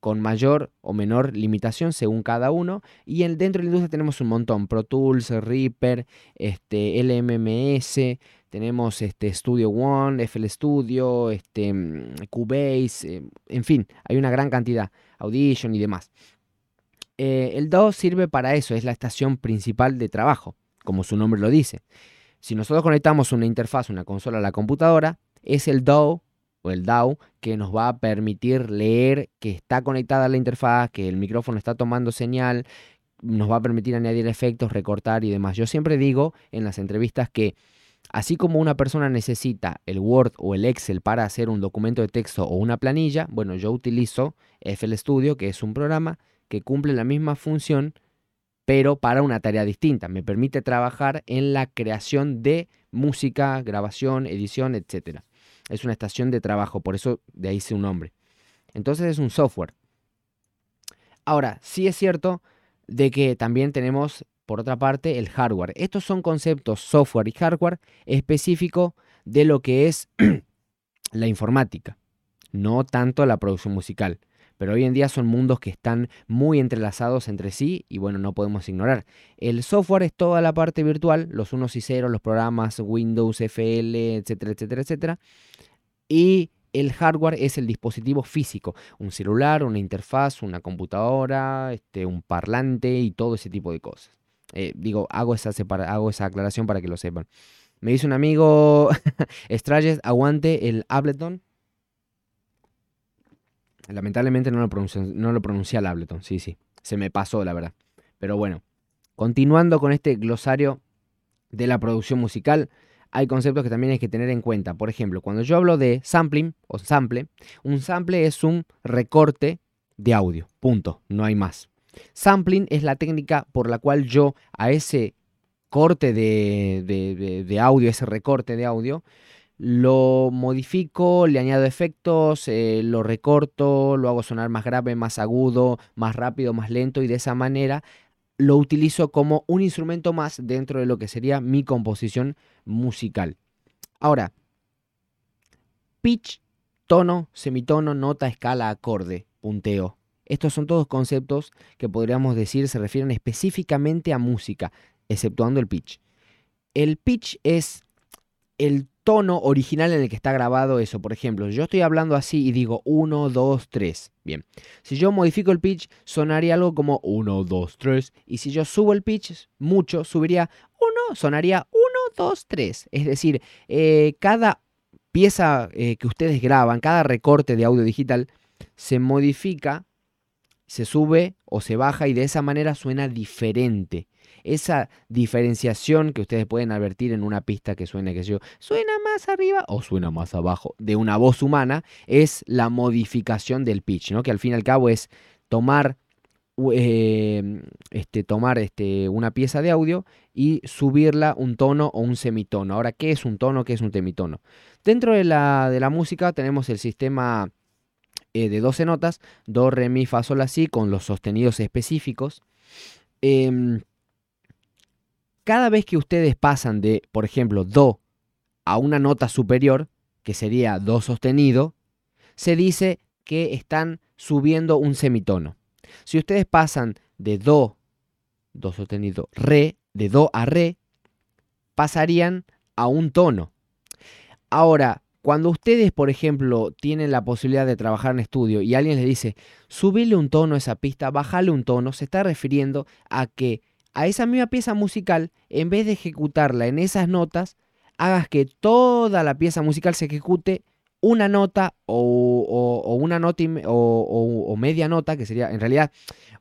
con mayor o menor limitación según cada uno. Y en, dentro de la industria tenemos un montón, Pro Tools, Reaper, este, LMMS, tenemos este, Studio One, FL Studio, este, mm, Cubase, eh, en fin, hay una gran cantidad, Audition y demás. Eh, el DAW sirve para eso, es la estación principal de trabajo, como su nombre lo dice. Si nosotros conectamos una interfaz, una consola a la computadora, es el DAW el DAW que nos va a permitir leer que está conectada a la interfaz, que el micrófono está tomando señal, nos va a permitir añadir efectos, recortar y demás. Yo siempre digo en las entrevistas que así como una persona necesita el Word o el Excel para hacer un documento de texto o una planilla, bueno, yo utilizo FL Studio, que es un programa que cumple la misma función, pero para una tarea distinta. Me permite trabajar en la creación de música, grabación, edición, etcétera es una estación de trabajo, por eso de ahí su nombre. Entonces es un software. Ahora, sí es cierto de que también tenemos, por otra parte, el hardware. Estos son conceptos software y hardware específicos de lo que es la informática, no tanto la producción musical. Pero hoy en día son mundos que están muy entrelazados entre sí y bueno, no podemos ignorar. El software es toda la parte virtual, los unos y ceros, los programas Windows, FL, etcétera, etcétera, etcétera. Y el hardware es el dispositivo físico, un celular, una interfaz, una computadora, este, un parlante y todo ese tipo de cosas. Eh, digo, hago esa, aclaración para que lo sepan. Me dice un amigo, Strayes, aguante el Ableton. Lamentablemente no lo, pronuncié, no lo pronuncié al Ableton, sí, sí. Se me pasó, la verdad. Pero bueno, continuando con este glosario de la producción musical, hay conceptos que también hay que tener en cuenta. Por ejemplo, cuando yo hablo de sampling o sample, un sample es un recorte de audio. Punto. No hay más. Sampling es la técnica por la cual yo a ese corte de, audio, ese recorte de audio, lo modifico, le añado efectos, eh, lo recorto, lo hago sonar más grave, más agudo, más rápido, más lento y de esa manera lo utilizo como un instrumento más dentro de lo que sería mi composición musical. Ahora, pitch, tono, semitono, nota, escala, acorde, punteo. Estos son todos conceptos que podríamos decir se refieren específicamente a música, exceptuando el pitch. El pitch es el tono original en el que está grabado eso. Por ejemplo, yo estoy hablando así y digo 1, 2, 3. Bien, si yo modifico el pitch, sonaría algo como 1, 2, 3. Y si yo subo el pitch mucho, subiría 1, sonaría 1, 2, 3. Es decir, eh, cada pieza eh, que ustedes graban, cada recorte de audio digital, se modifica, se sube o se baja y de esa manera suena diferente esa diferenciación que ustedes pueden advertir en una pista que suene, que yo, suena más arriba o suena más abajo de una voz humana, es la modificación del pitch, ¿no? Que al fin y al cabo es tomar eh, este, tomar este, una pieza de audio y subirla un tono o un semitono. Ahora, ¿qué es un tono? ¿Qué es un semitono? Dentro de la, de la música tenemos el sistema eh, de 12 notas, do, re, mi, fa, sol, así, con los sostenidos específicos. Em, cada vez que ustedes pasan de, por ejemplo, Do a una nota superior, que sería Do sostenido, se dice que están subiendo un semitono. Si ustedes pasan de Do, Do sostenido, Re, de Do a Re, pasarían a un tono. Ahora, cuando ustedes, por ejemplo, tienen la posibilidad de trabajar en estudio y alguien les dice, subirle un tono a esa pista, bájale un tono, se está refiriendo a que a esa misma pieza musical, en vez de ejecutarla en esas notas, hagas que toda la pieza musical se ejecute una nota o, una nota o, media nota, que sería en realidad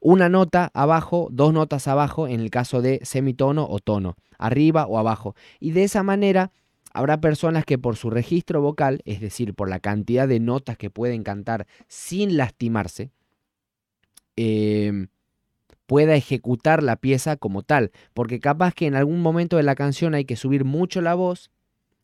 una nota abajo, dos notas abajo en el caso de semitono o tono, arriba o abajo. Y de esa manera habrá personas que por su registro vocal, es decir, por la cantidad de notas que pueden cantar sin lastimarse, eh, pueda ejecutar la pieza como tal, porque capaz que en algún momento de la canción hay que subir mucho la voz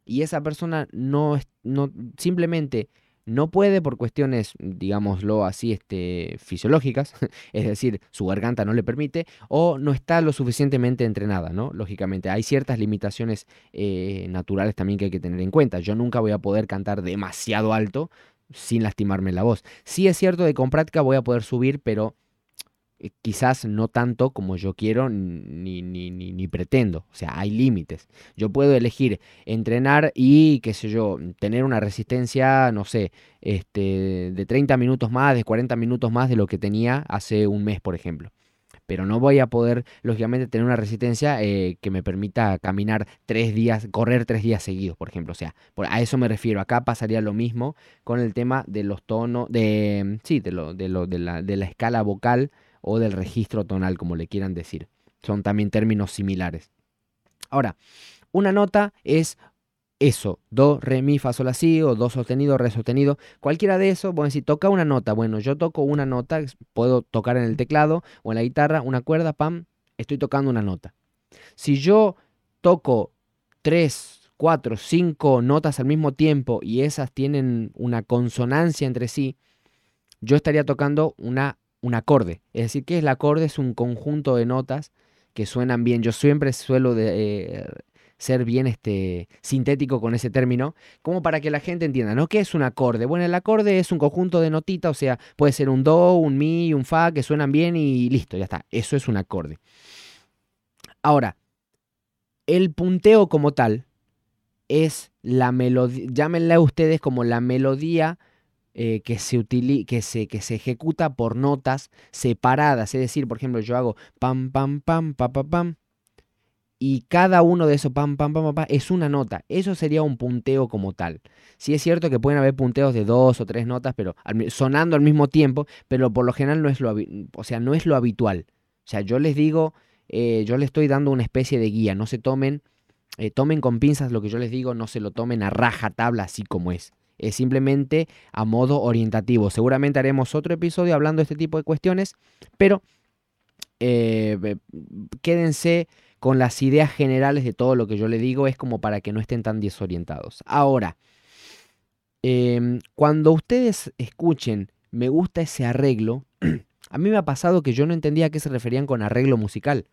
y esa persona no, no simplemente no puede por cuestiones, digámoslo así, este, fisiológicas, es decir, su garganta no le permite, o no está lo suficientemente entrenada, ¿no? Lógicamente, hay ciertas limitaciones eh, naturales también que hay que tener en cuenta. Yo nunca voy a poder cantar demasiado alto sin lastimarme la voz. Sí es cierto de con práctica voy a poder subir, pero eh, quizás no tanto como yo quiero ni, ni, ni, pretendo. O sea, hay límites. Yo puedo elegir entrenar y, qué sé yo, tener una resistencia, no sé, este, de 30 minutos más, de 40 minutos más de lo que tenía hace un mes, por ejemplo. Pero no voy a poder, lógicamente, tener una resistencia eh, que me permita caminar tres días, correr tres días seguidos, por ejemplo. O sea, a eso me refiero. Acá pasaría lo mismo con el tema de los tonos, de, sí, de, lo, de, lo, de, la, de la escala vocal o del registro tonal, como le quieran decir. Son también términos similares. Ahora, una nota es eso, do, re, mi, fa, sol, así, o do sostenido, re sostenido, cualquiera de eso, bueno, si toca una nota, bueno, yo toco una nota, puedo tocar en el teclado o en la guitarra, una cuerda, pam, estoy tocando una nota. Si yo toco tres, cuatro, cinco notas al mismo tiempo y esas tienen una consonancia entre sí, yo estaría tocando una un acorde. Es decir, que el acorde? Es un conjunto de notas que suenan bien. Yo siempre suelo de, eh, ser bien este, sintético con ese término, como para que la gente entienda, ¿no? ¿Qué es un acorde? Bueno, el acorde es un conjunto de notitas, o sea, puede ser un do, un mi, un fa, que suenan bien y listo, ya está. Eso es un acorde. Ahora, el punteo como tal es la melodía, llámenla ustedes como la melodía eh, que, se que, se, que se ejecuta por notas separadas. Es decir, por ejemplo, yo hago pam, pam, pam, pam, pam, pam. Y cada uno de esos pam, pam, pam, pam, es una nota. Eso sería un punteo como tal. Sí es cierto que pueden haber punteos de dos o tres notas, pero sonando al mismo tiempo, pero por lo general no es lo, o sea, no es lo habitual. O sea, yo les digo, eh, yo les estoy dando una especie de guía. No se tomen, eh, tomen con pinzas lo que yo les digo, no se lo tomen a raja tabla así como es simplemente a modo orientativo. Seguramente haremos otro episodio hablando de este tipo de cuestiones, pero eh, quédense con las ideas generales de todo lo que yo le digo, es como para que no estén tan desorientados. Ahora, em, cuando ustedes escuchen, me gusta ese arreglo, A mí me ha pasado que yo no entendía a qué se referían con arreglo musical.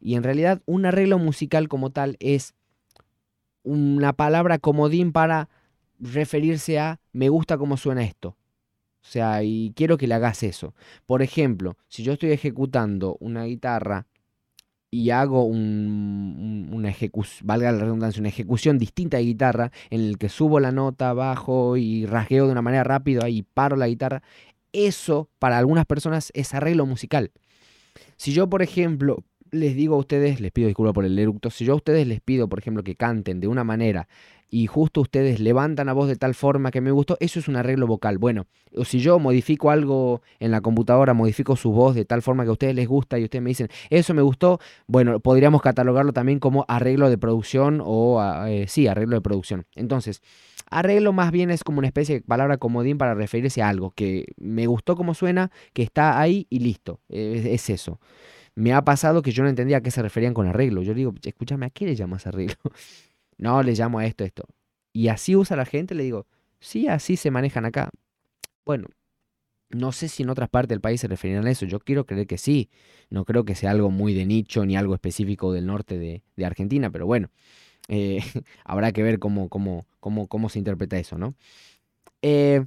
Y en realidad un arreglo musical como tal es una palabra comodín para referirse a me gusta cómo suena esto. O sea, y quiero que le hagas eso. Por ejemplo, si yo estoy ejecutando una guitarra y hago una ejecución, valga la redundancia, una ejecución distinta de guitarra, en el que subo la nota, bajo y rasgueo de una manera rápida y paro la guitarra, eso para algunas personas es arreglo musical. Si yo, por ejemplo, les digo a ustedes, les pido disculpas por el eructo, si yo a ustedes les pido, por ejemplo, que canten de una manera y justo ustedes levantan la voz de tal forma que me gustó, eso es un arreglo vocal. Bueno, o si yo modifico algo en la computadora, modifico su voz de tal forma que a ustedes les gusta y ustedes me dicen, eso me gustó, bueno, podríamos catalogarlo también como arreglo de producción o, ah, eh, sí, arreglo de producción. Entonces, arreglo más bien es como una especie de palabra comodín para referirse a algo que me gustó como suena, que está ahí y listo, es eso me ha pasado que yo no entendía a qué se referían con arreglo. Yo digo, escúchame, ¿a qué le llamas arreglo? No, le llamo a esto, esto. Y así usa la gente, le digo, sí, así se manejan acá. Bueno, no sé si en otras partes del país se referirán a eso. Yo quiero creer que sí. No creo que sea algo muy de nicho ni algo específico del norte de, Argentina, pero bueno, eh, habrá que ver cómo, cómo, cómo, cómo se interpreta eso, ¿no? Eh,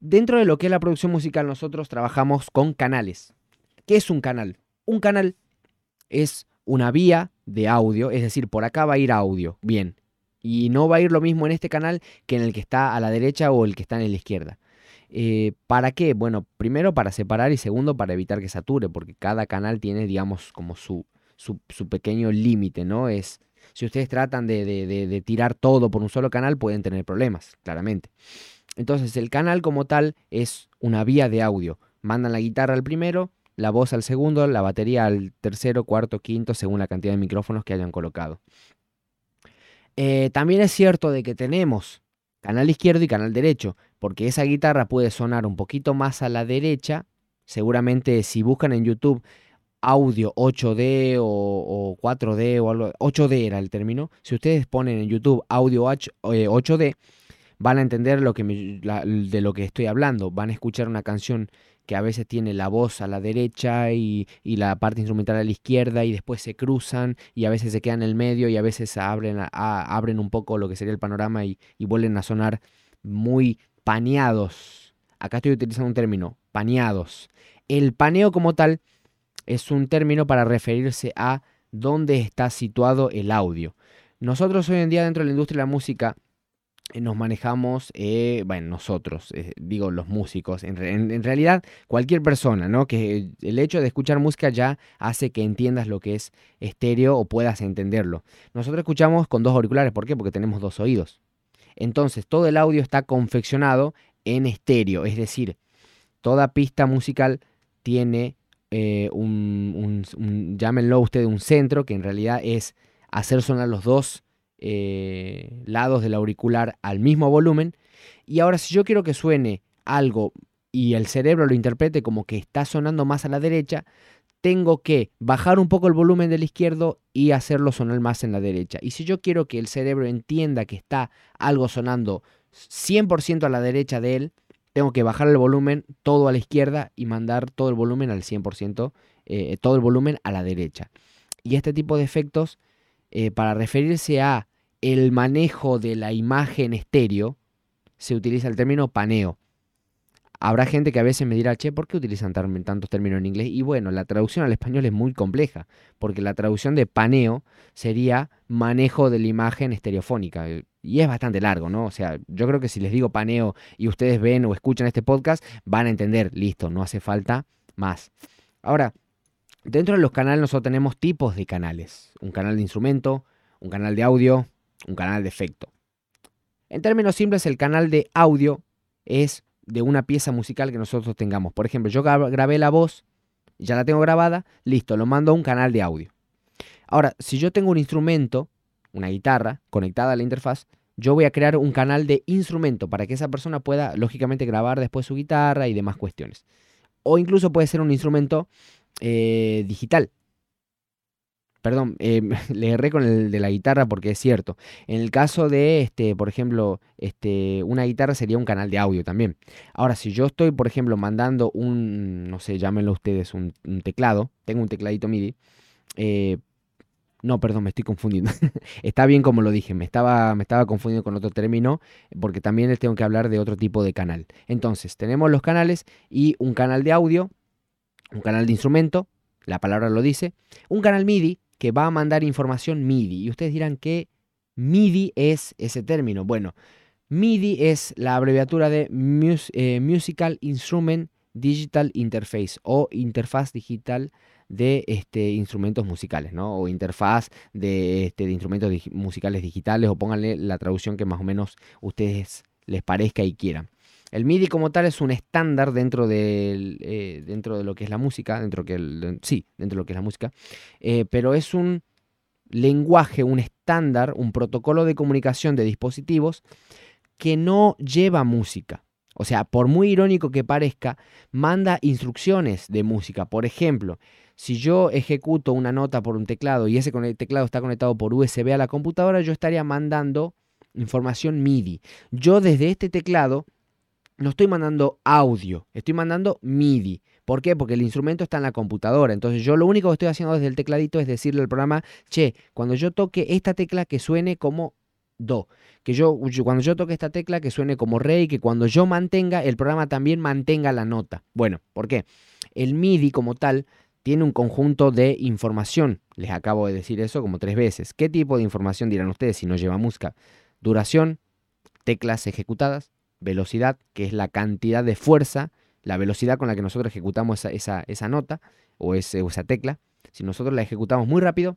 dentro de lo que es la producción musical, nosotros trabajamos con canales. ¿Qué es un canal? Un canal es una vía de audio, es decir, por acá va a ir audio, bien. Y no va a ir lo mismo en este canal que en el que está a la derecha o el que está en la izquierda. Eh, ¿Para qué? Bueno, primero para separar y segundo para evitar que sature, porque cada canal tiene, digamos, como su, su, pequeño límite, ¿no? Es, si ustedes tratan de, de, tirar todo por un solo canal, pueden tener problemas, claramente. Entonces, el canal como tal es una vía de audio. Mandan la guitarra al primero, la voz al segundo, la batería al tercero, cuarto, quinto, según la cantidad de micrófonos que hayan colocado. Eh, también es cierto de que tenemos canal izquierdo y canal derecho, porque esa guitarra puede sonar un poquito más a la derecha. Seguramente si buscan en YouTube audio 8D o, 4D o algo, 8D era el término. Si ustedes ponen en YouTube audio 8D, eh, van a entender lo que de lo que estoy hablando. Van a escuchar una canción que a veces tiene la voz a la derecha y, la parte instrumental a la izquierda y después se cruzan y a veces se quedan en el medio y a veces abren, abren un poco lo que sería el panorama y, y vuelven a sonar muy paneados. Acá estoy utilizando un término, paneados. El paneo como tal es un término para referirse a dónde está situado el audio. Nosotros hoy en día dentro de la industria de la música nos manejamos, eh, bueno, nosotros, eh, digo los músicos, en, realidad cualquier persona, ¿no? Que el hecho de escuchar música ya hace que entiendas lo que es estéreo o puedas entenderlo. Nosotros escuchamos con dos auriculares, ¿por qué? Porque tenemos dos oídos. Entonces, todo el audio está confeccionado en estéreo, es decir, toda pista musical tiene un, un, llámenlo usted, un centro, que en realidad es hacer sonar los dos eh, lados del auricular al mismo volumen. Y ahora si yo quiero que suene algo y el cerebro lo interprete como que está sonando más a la derecha, tengo que bajar un poco el volumen del izquierdo y hacerlo sonar más en la derecha. Y si yo quiero que el cerebro entienda que está algo sonando 100% a la derecha de él, tengo que bajar el volumen todo a la izquierda y mandar todo el volumen al 100%, eh, todo el volumen a la derecha. Y este tipo de efectos, eh, para referirse a el manejo de la imagen estéreo, se utiliza el término paneo. Habrá gente que a veces me dirá, che, ¿por qué utilizan tantos términos en inglés? Y bueno, la traducción al español es muy compleja, porque la traducción de paneo sería manejo de la imagen estereofónica. Y es bastante largo, ¿no? O sea, yo creo que si les digo paneo y ustedes ven o escuchan este podcast, van a entender, listo, no hace falta más. Ahora, dentro de los canales nosotros tenemos tipos de canales. Un canal de instrumento, un canal de audio, un canal de efecto. En términos simples, el canal de audio es de una pieza musical que nosotros tengamos. Por ejemplo, yo grabé la voz, ya la tengo grabada, listo, lo mando a un canal de audio. Ahora, si yo tengo un instrumento, una guitarra conectada a la interfaz, yo voy a crear un canal de instrumento para que esa persona pueda, lógicamente, grabar después su guitarra y demás cuestiones. O incluso puede ser un instrumento eh, digital, perdón, eh, le erré con el de la guitarra porque es cierto. En el caso de, este, por ejemplo, este, una guitarra sería un canal de audio también. Ahora, si yo estoy, por ejemplo, mandando un, no sé, llámenlo ustedes, un, teclado, tengo un tecladito MIDI, eh, no, perdón, me estoy confundiendo. Está bien como lo dije, me estaba, me estaba confundiendo con otro término, porque también les tengo que hablar de otro tipo de canal. Entonces, tenemos los canales y un canal de audio, un canal de instrumento, la palabra lo dice, un canal MIDI que va a mandar información MIDI. Y ustedes dirán que MIDI es ese término. Bueno, MIDI es la abreviatura de eh, Musical Instrument Digital Interface o interfaz digital de este, instrumentos musicales, ¿no? O interfaz de, este, de instrumentos musicales digitales, o pónganle la traducción que más o menos ustedes les parezca y quieran. El MIDI como tal es un estándar dentro de, eh, dentro de lo que es la música, dentro que sí, dentro de lo que es la música, eh, pero es un lenguaje, un estándar, un protocolo de comunicación de dispositivos que no lleva música. O sea, por muy irónico que parezca, manda instrucciones de música. Por ejemplo, si yo ejecuto una nota por un teclado y ese teclado está conectado por USB a la computadora, yo estaría mandando información MIDI. Yo desde este teclado no estoy mandando audio, estoy mandando MIDI. ¿Por qué? Porque el instrumento está en la computadora. Entonces yo lo único que estoy haciendo desde el tecladito es decirle al programa, che, cuando yo toque esta tecla que suene como do. Que yo, cuando yo toque esta tecla que suene como re y que cuando yo mantenga, el programa también mantenga la nota. Bueno, ¿por qué? El MIDI como tal tiene un conjunto de información. Les acabo de decir eso como tres veces. ¿Qué tipo de información dirán ustedes si no lleva música? Duración, teclas ejecutadas, velocidad, que es la cantidad de fuerza, la velocidad con la que nosotros ejecutamos esa, esa, nota o, esa tecla. Si nosotros la ejecutamos muy rápido,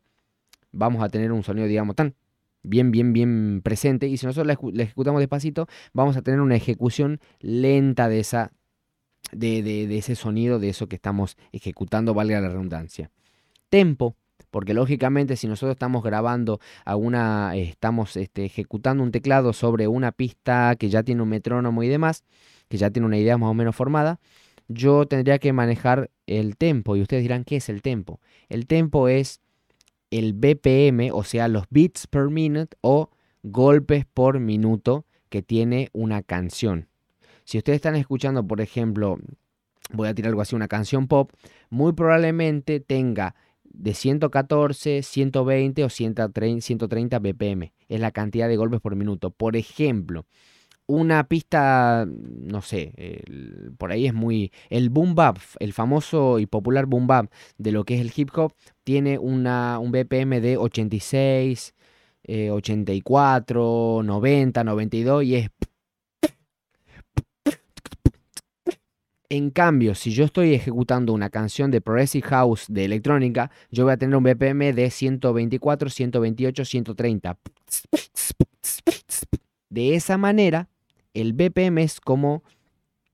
vamos a tener un sonido, digamos, tan bien, bien, bien presente. Y si nosotros la, ejecutamos despacito, vamos a tener una ejecución lenta de, esa, de, de, ese sonido, de eso que estamos ejecutando, valga la redundancia. Tempo porque lógicamente si nosotros estamos grabando alguna, estamos este, ejecutando un teclado sobre una pista que ya tiene un metrónomo y demás, que ya tiene una idea más o menos formada, yo tendría que manejar el tempo. Y ustedes dirán, ¿qué es el tempo? El tempo es el BPM, o sea, los beats per minute o golpes por minuto que tiene una canción. Si ustedes están escuchando, por ejemplo, voy a tirar algo así, una canción pop, muy probablemente tenga de 114, 120 o 130, BPM. Es la cantidad de golpes por minuto. Por ejemplo, una pista, no sé, por ahí es muy... El boom bap, el famoso y popular boom bap de lo que es el hip hop, tiene una, un BPM de 86, 84, 90, 92 y es En cambio, si yo estoy ejecutando una canción de Progressive House de electrónica, yo voy a tener un BPM de 124, 128, 130. De esa manera, el BPM es como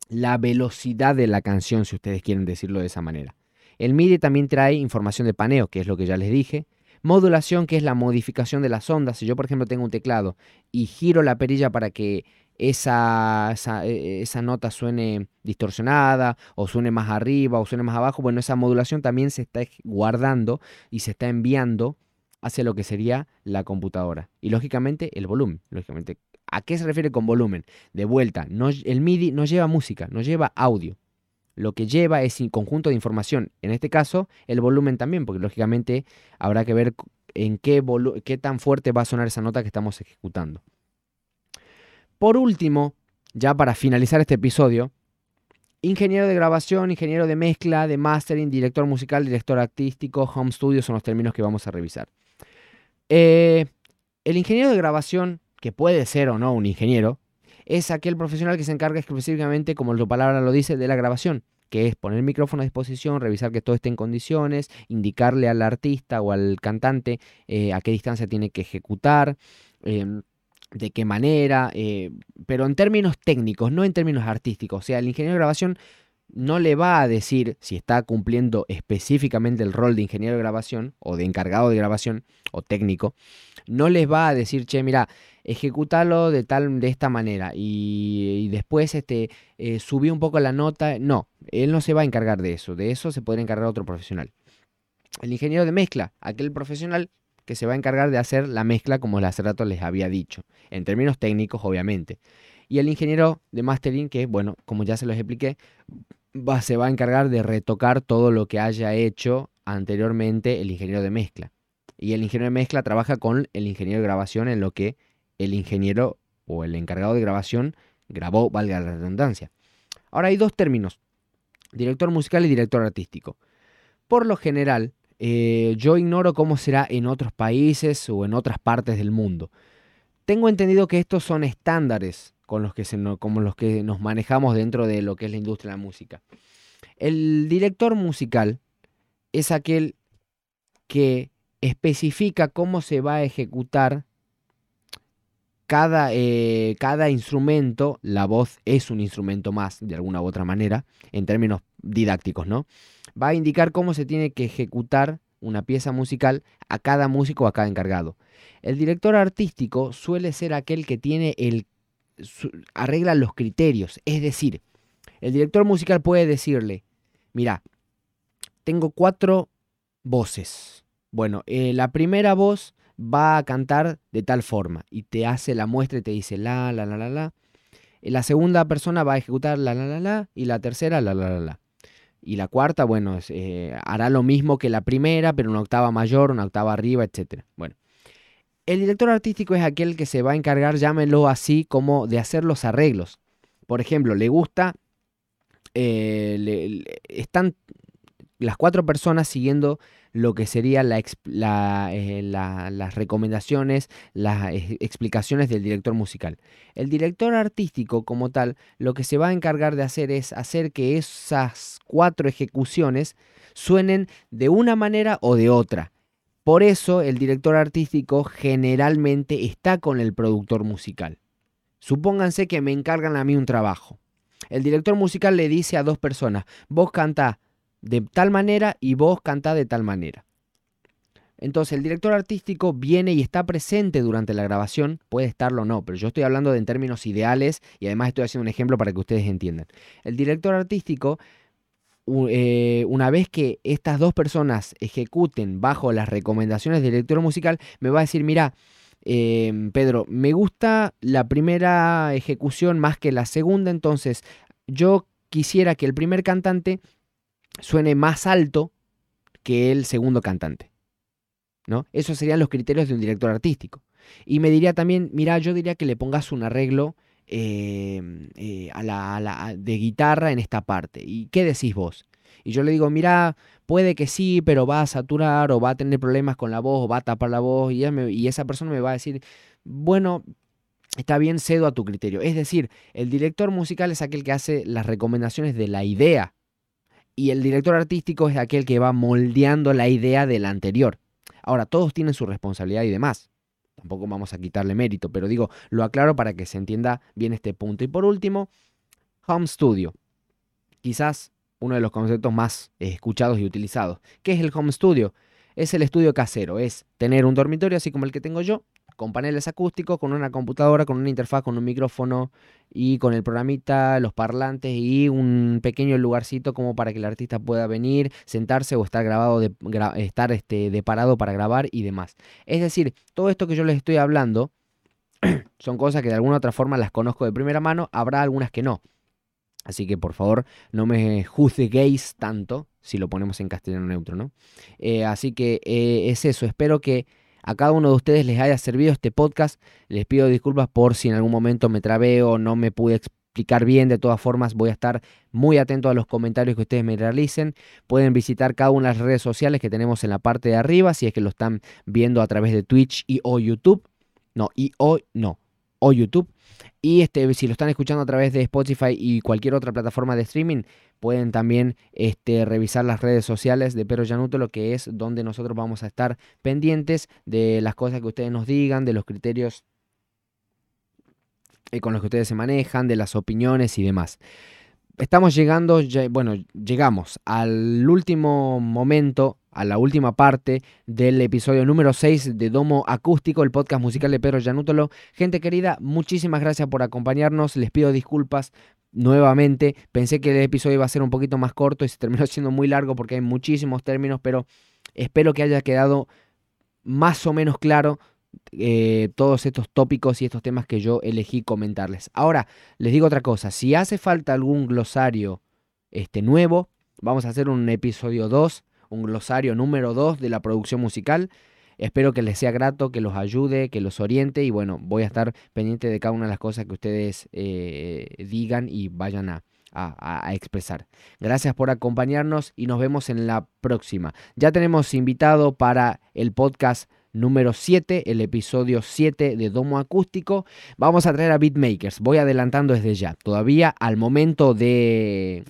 la velocidad de la canción, si ustedes quieren decirlo de esa manera. El MIDI también trae información de paneo, que es lo que ya les dije. Modulación, que es la modificación de las ondas. Si yo, por ejemplo, tengo un teclado y giro la perilla para que esa, e, esa, nota suene distorsionada o suene más arriba o suene más abajo, bueno, esa modulación también se está guardando y se está enviando hacia lo que sería la computadora. Y lógicamente el volumen. Lógicamente, ¿a qué se refiere con volumen? De vuelta, no, el MIDI no lleva música, no lleva audio. Lo que lleva es un conjunto de información. En este caso, el volumen también, porque lógicamente habrá que ver en qué, qué tan fuerte va a sonar esa nota que estamos ejecutando. Por último, ya para finalizar este episodio, ingeniero de grabación, ingeniero de mezcla, de mastering, director musical, director artístico, home studio son los términos que vamos a revisar. Eh, el ingeniero de grabación, que puede ser o no un ingeniero, es aquel profesional que se encarga específicamente, como su palabra lo dice, de la grabación, que es poner el micrófono a disposición, revisar que todo esté en condiciones, indicarle al artista o al cantante eh, a qué distancia tiene que ejecutar. Em, de qué manera, eh, pero en términos técnicos, no en términos artísticos. O sea, el ingeniero de grabación no le va a decir si está cumpliendo específicamente el rol de ingeniero de grabación o de encargado de grabación o técnico, no les va a decir, che, mira, ejecútalo de tal, de esta manera y, después este, eh, subí un poco la nota. No, él no se va a encargar de eso, de eso se puede encargar otro profesional. El ingeniero de mezcla, aquel profesional que se va a encargar de hacer la mezcla como hace rato les había dicho, en términos técnicos obviamente. Y el ingeniero de mastering que, bueno, como ya se los expliqué, va, se va a encargar de retocar todo lo que haya hecho anteriormente el ingeniero de mezcla. Y el ingeniero de mezcla trabaja con el ingeniero de grabación en lo que el ingeniero o el encargado de grabación grabó, valga la redundancia. Ahora hay dos términos, director musical y director artístico. Por lo general, eh, yo ignoro cómo será en otros países o en otras partes del mundo. Tengo entendido que estos son estándares con los que, como los que nos manejamos dentro de lo que es la industria de la música. El director musical es aquel que especifica cómo se va a ejecutar cada, eh, cada, instrumento, la voz es un instrumento más, de alguna u otra manera, en términos didácticos, ¿no? Va a indicar cómo se tiene que ejecutar una pieza musical a cada músico o a cada encargado. El director artístico suele ser aquel que tiene el arregla los criterios, es decir, el director musical puede decirle, mira, tengo cuatro voces. Bueno, eh, la primera voz va a cantar de tal forma y te hace la muestra y te dice la, la, la, la, la. La segunda persona va a ejecutar la, la, la, la y la tercera la, la, la, la. Y la cuarta, bueno, eh, hará lo mismo que la primera, pero una octava mayor, una octava arriba, etc. Bueno, el director artístico es aquel que se va a encargar, llámelo así, como de hacer los arreglos. Por ejemplo, le gusta, eh, están las cuatro personas siguiendo lo que sería eh, las recomendaciones, las explicaciones del director musical. El director artístico como tal, lo que se va a encargar de hacer es hacer que esas cuatro ejecuciones suenen de una manera o de otra. Por eso el director artístico generalmente está con el productor musical. Supónganse que me encargan a mí un trabajo. El director musical le dice a dos personas, vos cantá de tal manera y vos cantá de tal manera. Entonces el director artístico viene y está presente durante la grabación, puede estarlo o no, pero yo estoy hablando de en términos ideales y además estoy haciendo un ejemplo para que ustedes entiendan. El director artístico, eh, una vez que estas dos personas ejecuten bajo las recomendaciones del director musical, me va a decir, mira, em, Pedro, me gusta la primera ejecución más que la segunda, entonces yo quisiera que el primer cantante suene más alto que el segundo cantante. ¿no? Esos serían los criterios de un director artístico. Y me diría también, mira, yo diría que le pongas un arreglo em, eh, a la, de guitarra en esta parte. ¿Y qué decís vos? Y yo le digo, mira, puede que sí, pero va a saturar o va a tener problemas con la voz o va a tapar la voz. Y esa persona me va a decir, bueno, está bien, cedo a tu criterio. Es decir, el director musical es aquel que hace las recomendaciones de la idea y el director artístico es aquel que va moldeando la idea del anterior. Ahora, todos tienen su responsabilidad y demás. Tampoco vamos a quitarle mérito, pero digo, lo aclaro para que se entienda bien este punto. Y por último, Home Studio. Quizás uno de los conceptos más escuchados y utilizados. ¿Qué es el Home Studio? Es el estudio casero, es tener un dormitorio así como el que tengo yo, con paneles acústicos, con una computadora, con una interfaz, con un micrófono y con el programita, los parlantes y un pequeño lugarcito como para que el artista pueda venir, sentarse o estar grabado de, estar este, de parado para grabar y demás. Es decir, todo esto que yo les estoy hablando son cosas que de alguna u otra forma las conozco de primera mano, habrá algunas que no. Así que por favor no me juzguéis tanto si lo ponemos en castellano neutro, ¿no? Eh, así que eh, es eso, espero que a cada uno de ustedes les haya servido este podcast. Les pido disculpas por si en algún momento me trabé o no me pude explicar bien. De todas formas, voy a estar muy atento a los comentarios que ustedes me realicen. Pueden visitar cada una de las redes sociales que tenemos en la parte de arriba, si es que lo están viendo a través de Twitch y o YouTube. No, y o no, o YouTube. Y este, si lo están escuchando a través de Spotify y cualquier otra plataforma de streaming, pueden también este, revisar las redes sociales de Pero Yanuto, lo que es donde nosotros vamos a estar pendientes de las cosas que ustedes nos digan, de los criterios eh, con los que ustedes se manejan, de las opiniones y demás. Estamos llegando, bueno, llegamos al último momento a la última parte del episodio número 6 de Domo Acústico, el podcast musical de Pedro Yanútolo. Gente querida, muchísimas gracias por acompañarnos. Les pido disculpas nuevamente. Pensé que el episodio iba a ser un poquito más corto y se terminó siendo muy largo porque hay muchísimos términos, pero espero que haya quedado más o menos claro eh, todos estos tópicos y estos temas que yo elegí comentarles. Ahora, les digo otra cosa, si hace falta algún glosario este, nuevo, vamos a hacer un episodio 2, un glosario número 2 de la producción musical. Espero que les sea grato, que los ayude, que los oriente y bueno, voy a estar pendiente de cada una de las cosas que ustedes eh, digan y vayan a, a, expresar. Gracias por acompañarnos y nos vemos en la próxima. Ya tenemos invitado para el podcast número 7, el episodio 7 de Domo Acústico. Vamos a traer a Beatmakers. Voy adelantando desde ya. Todavía al momento de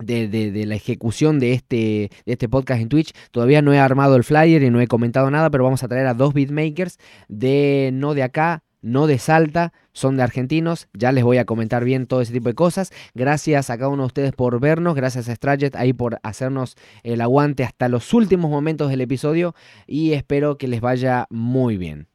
de, la ejecución de este, de este podcast en Twitch. Todavía no he armado el flyer y no he comentado nada, pero vamos a traer a dos beatmakers de no de acá, no de Salta, son de argentinos. Ya les voy a comentar bien todo ese tipo de cosas. Gracias a cada uno de ustedes por vernos, gracias a Strajet ahí por hacernos el aguante hasta los últimos momentos del episodio y espero que les vaya muy bien.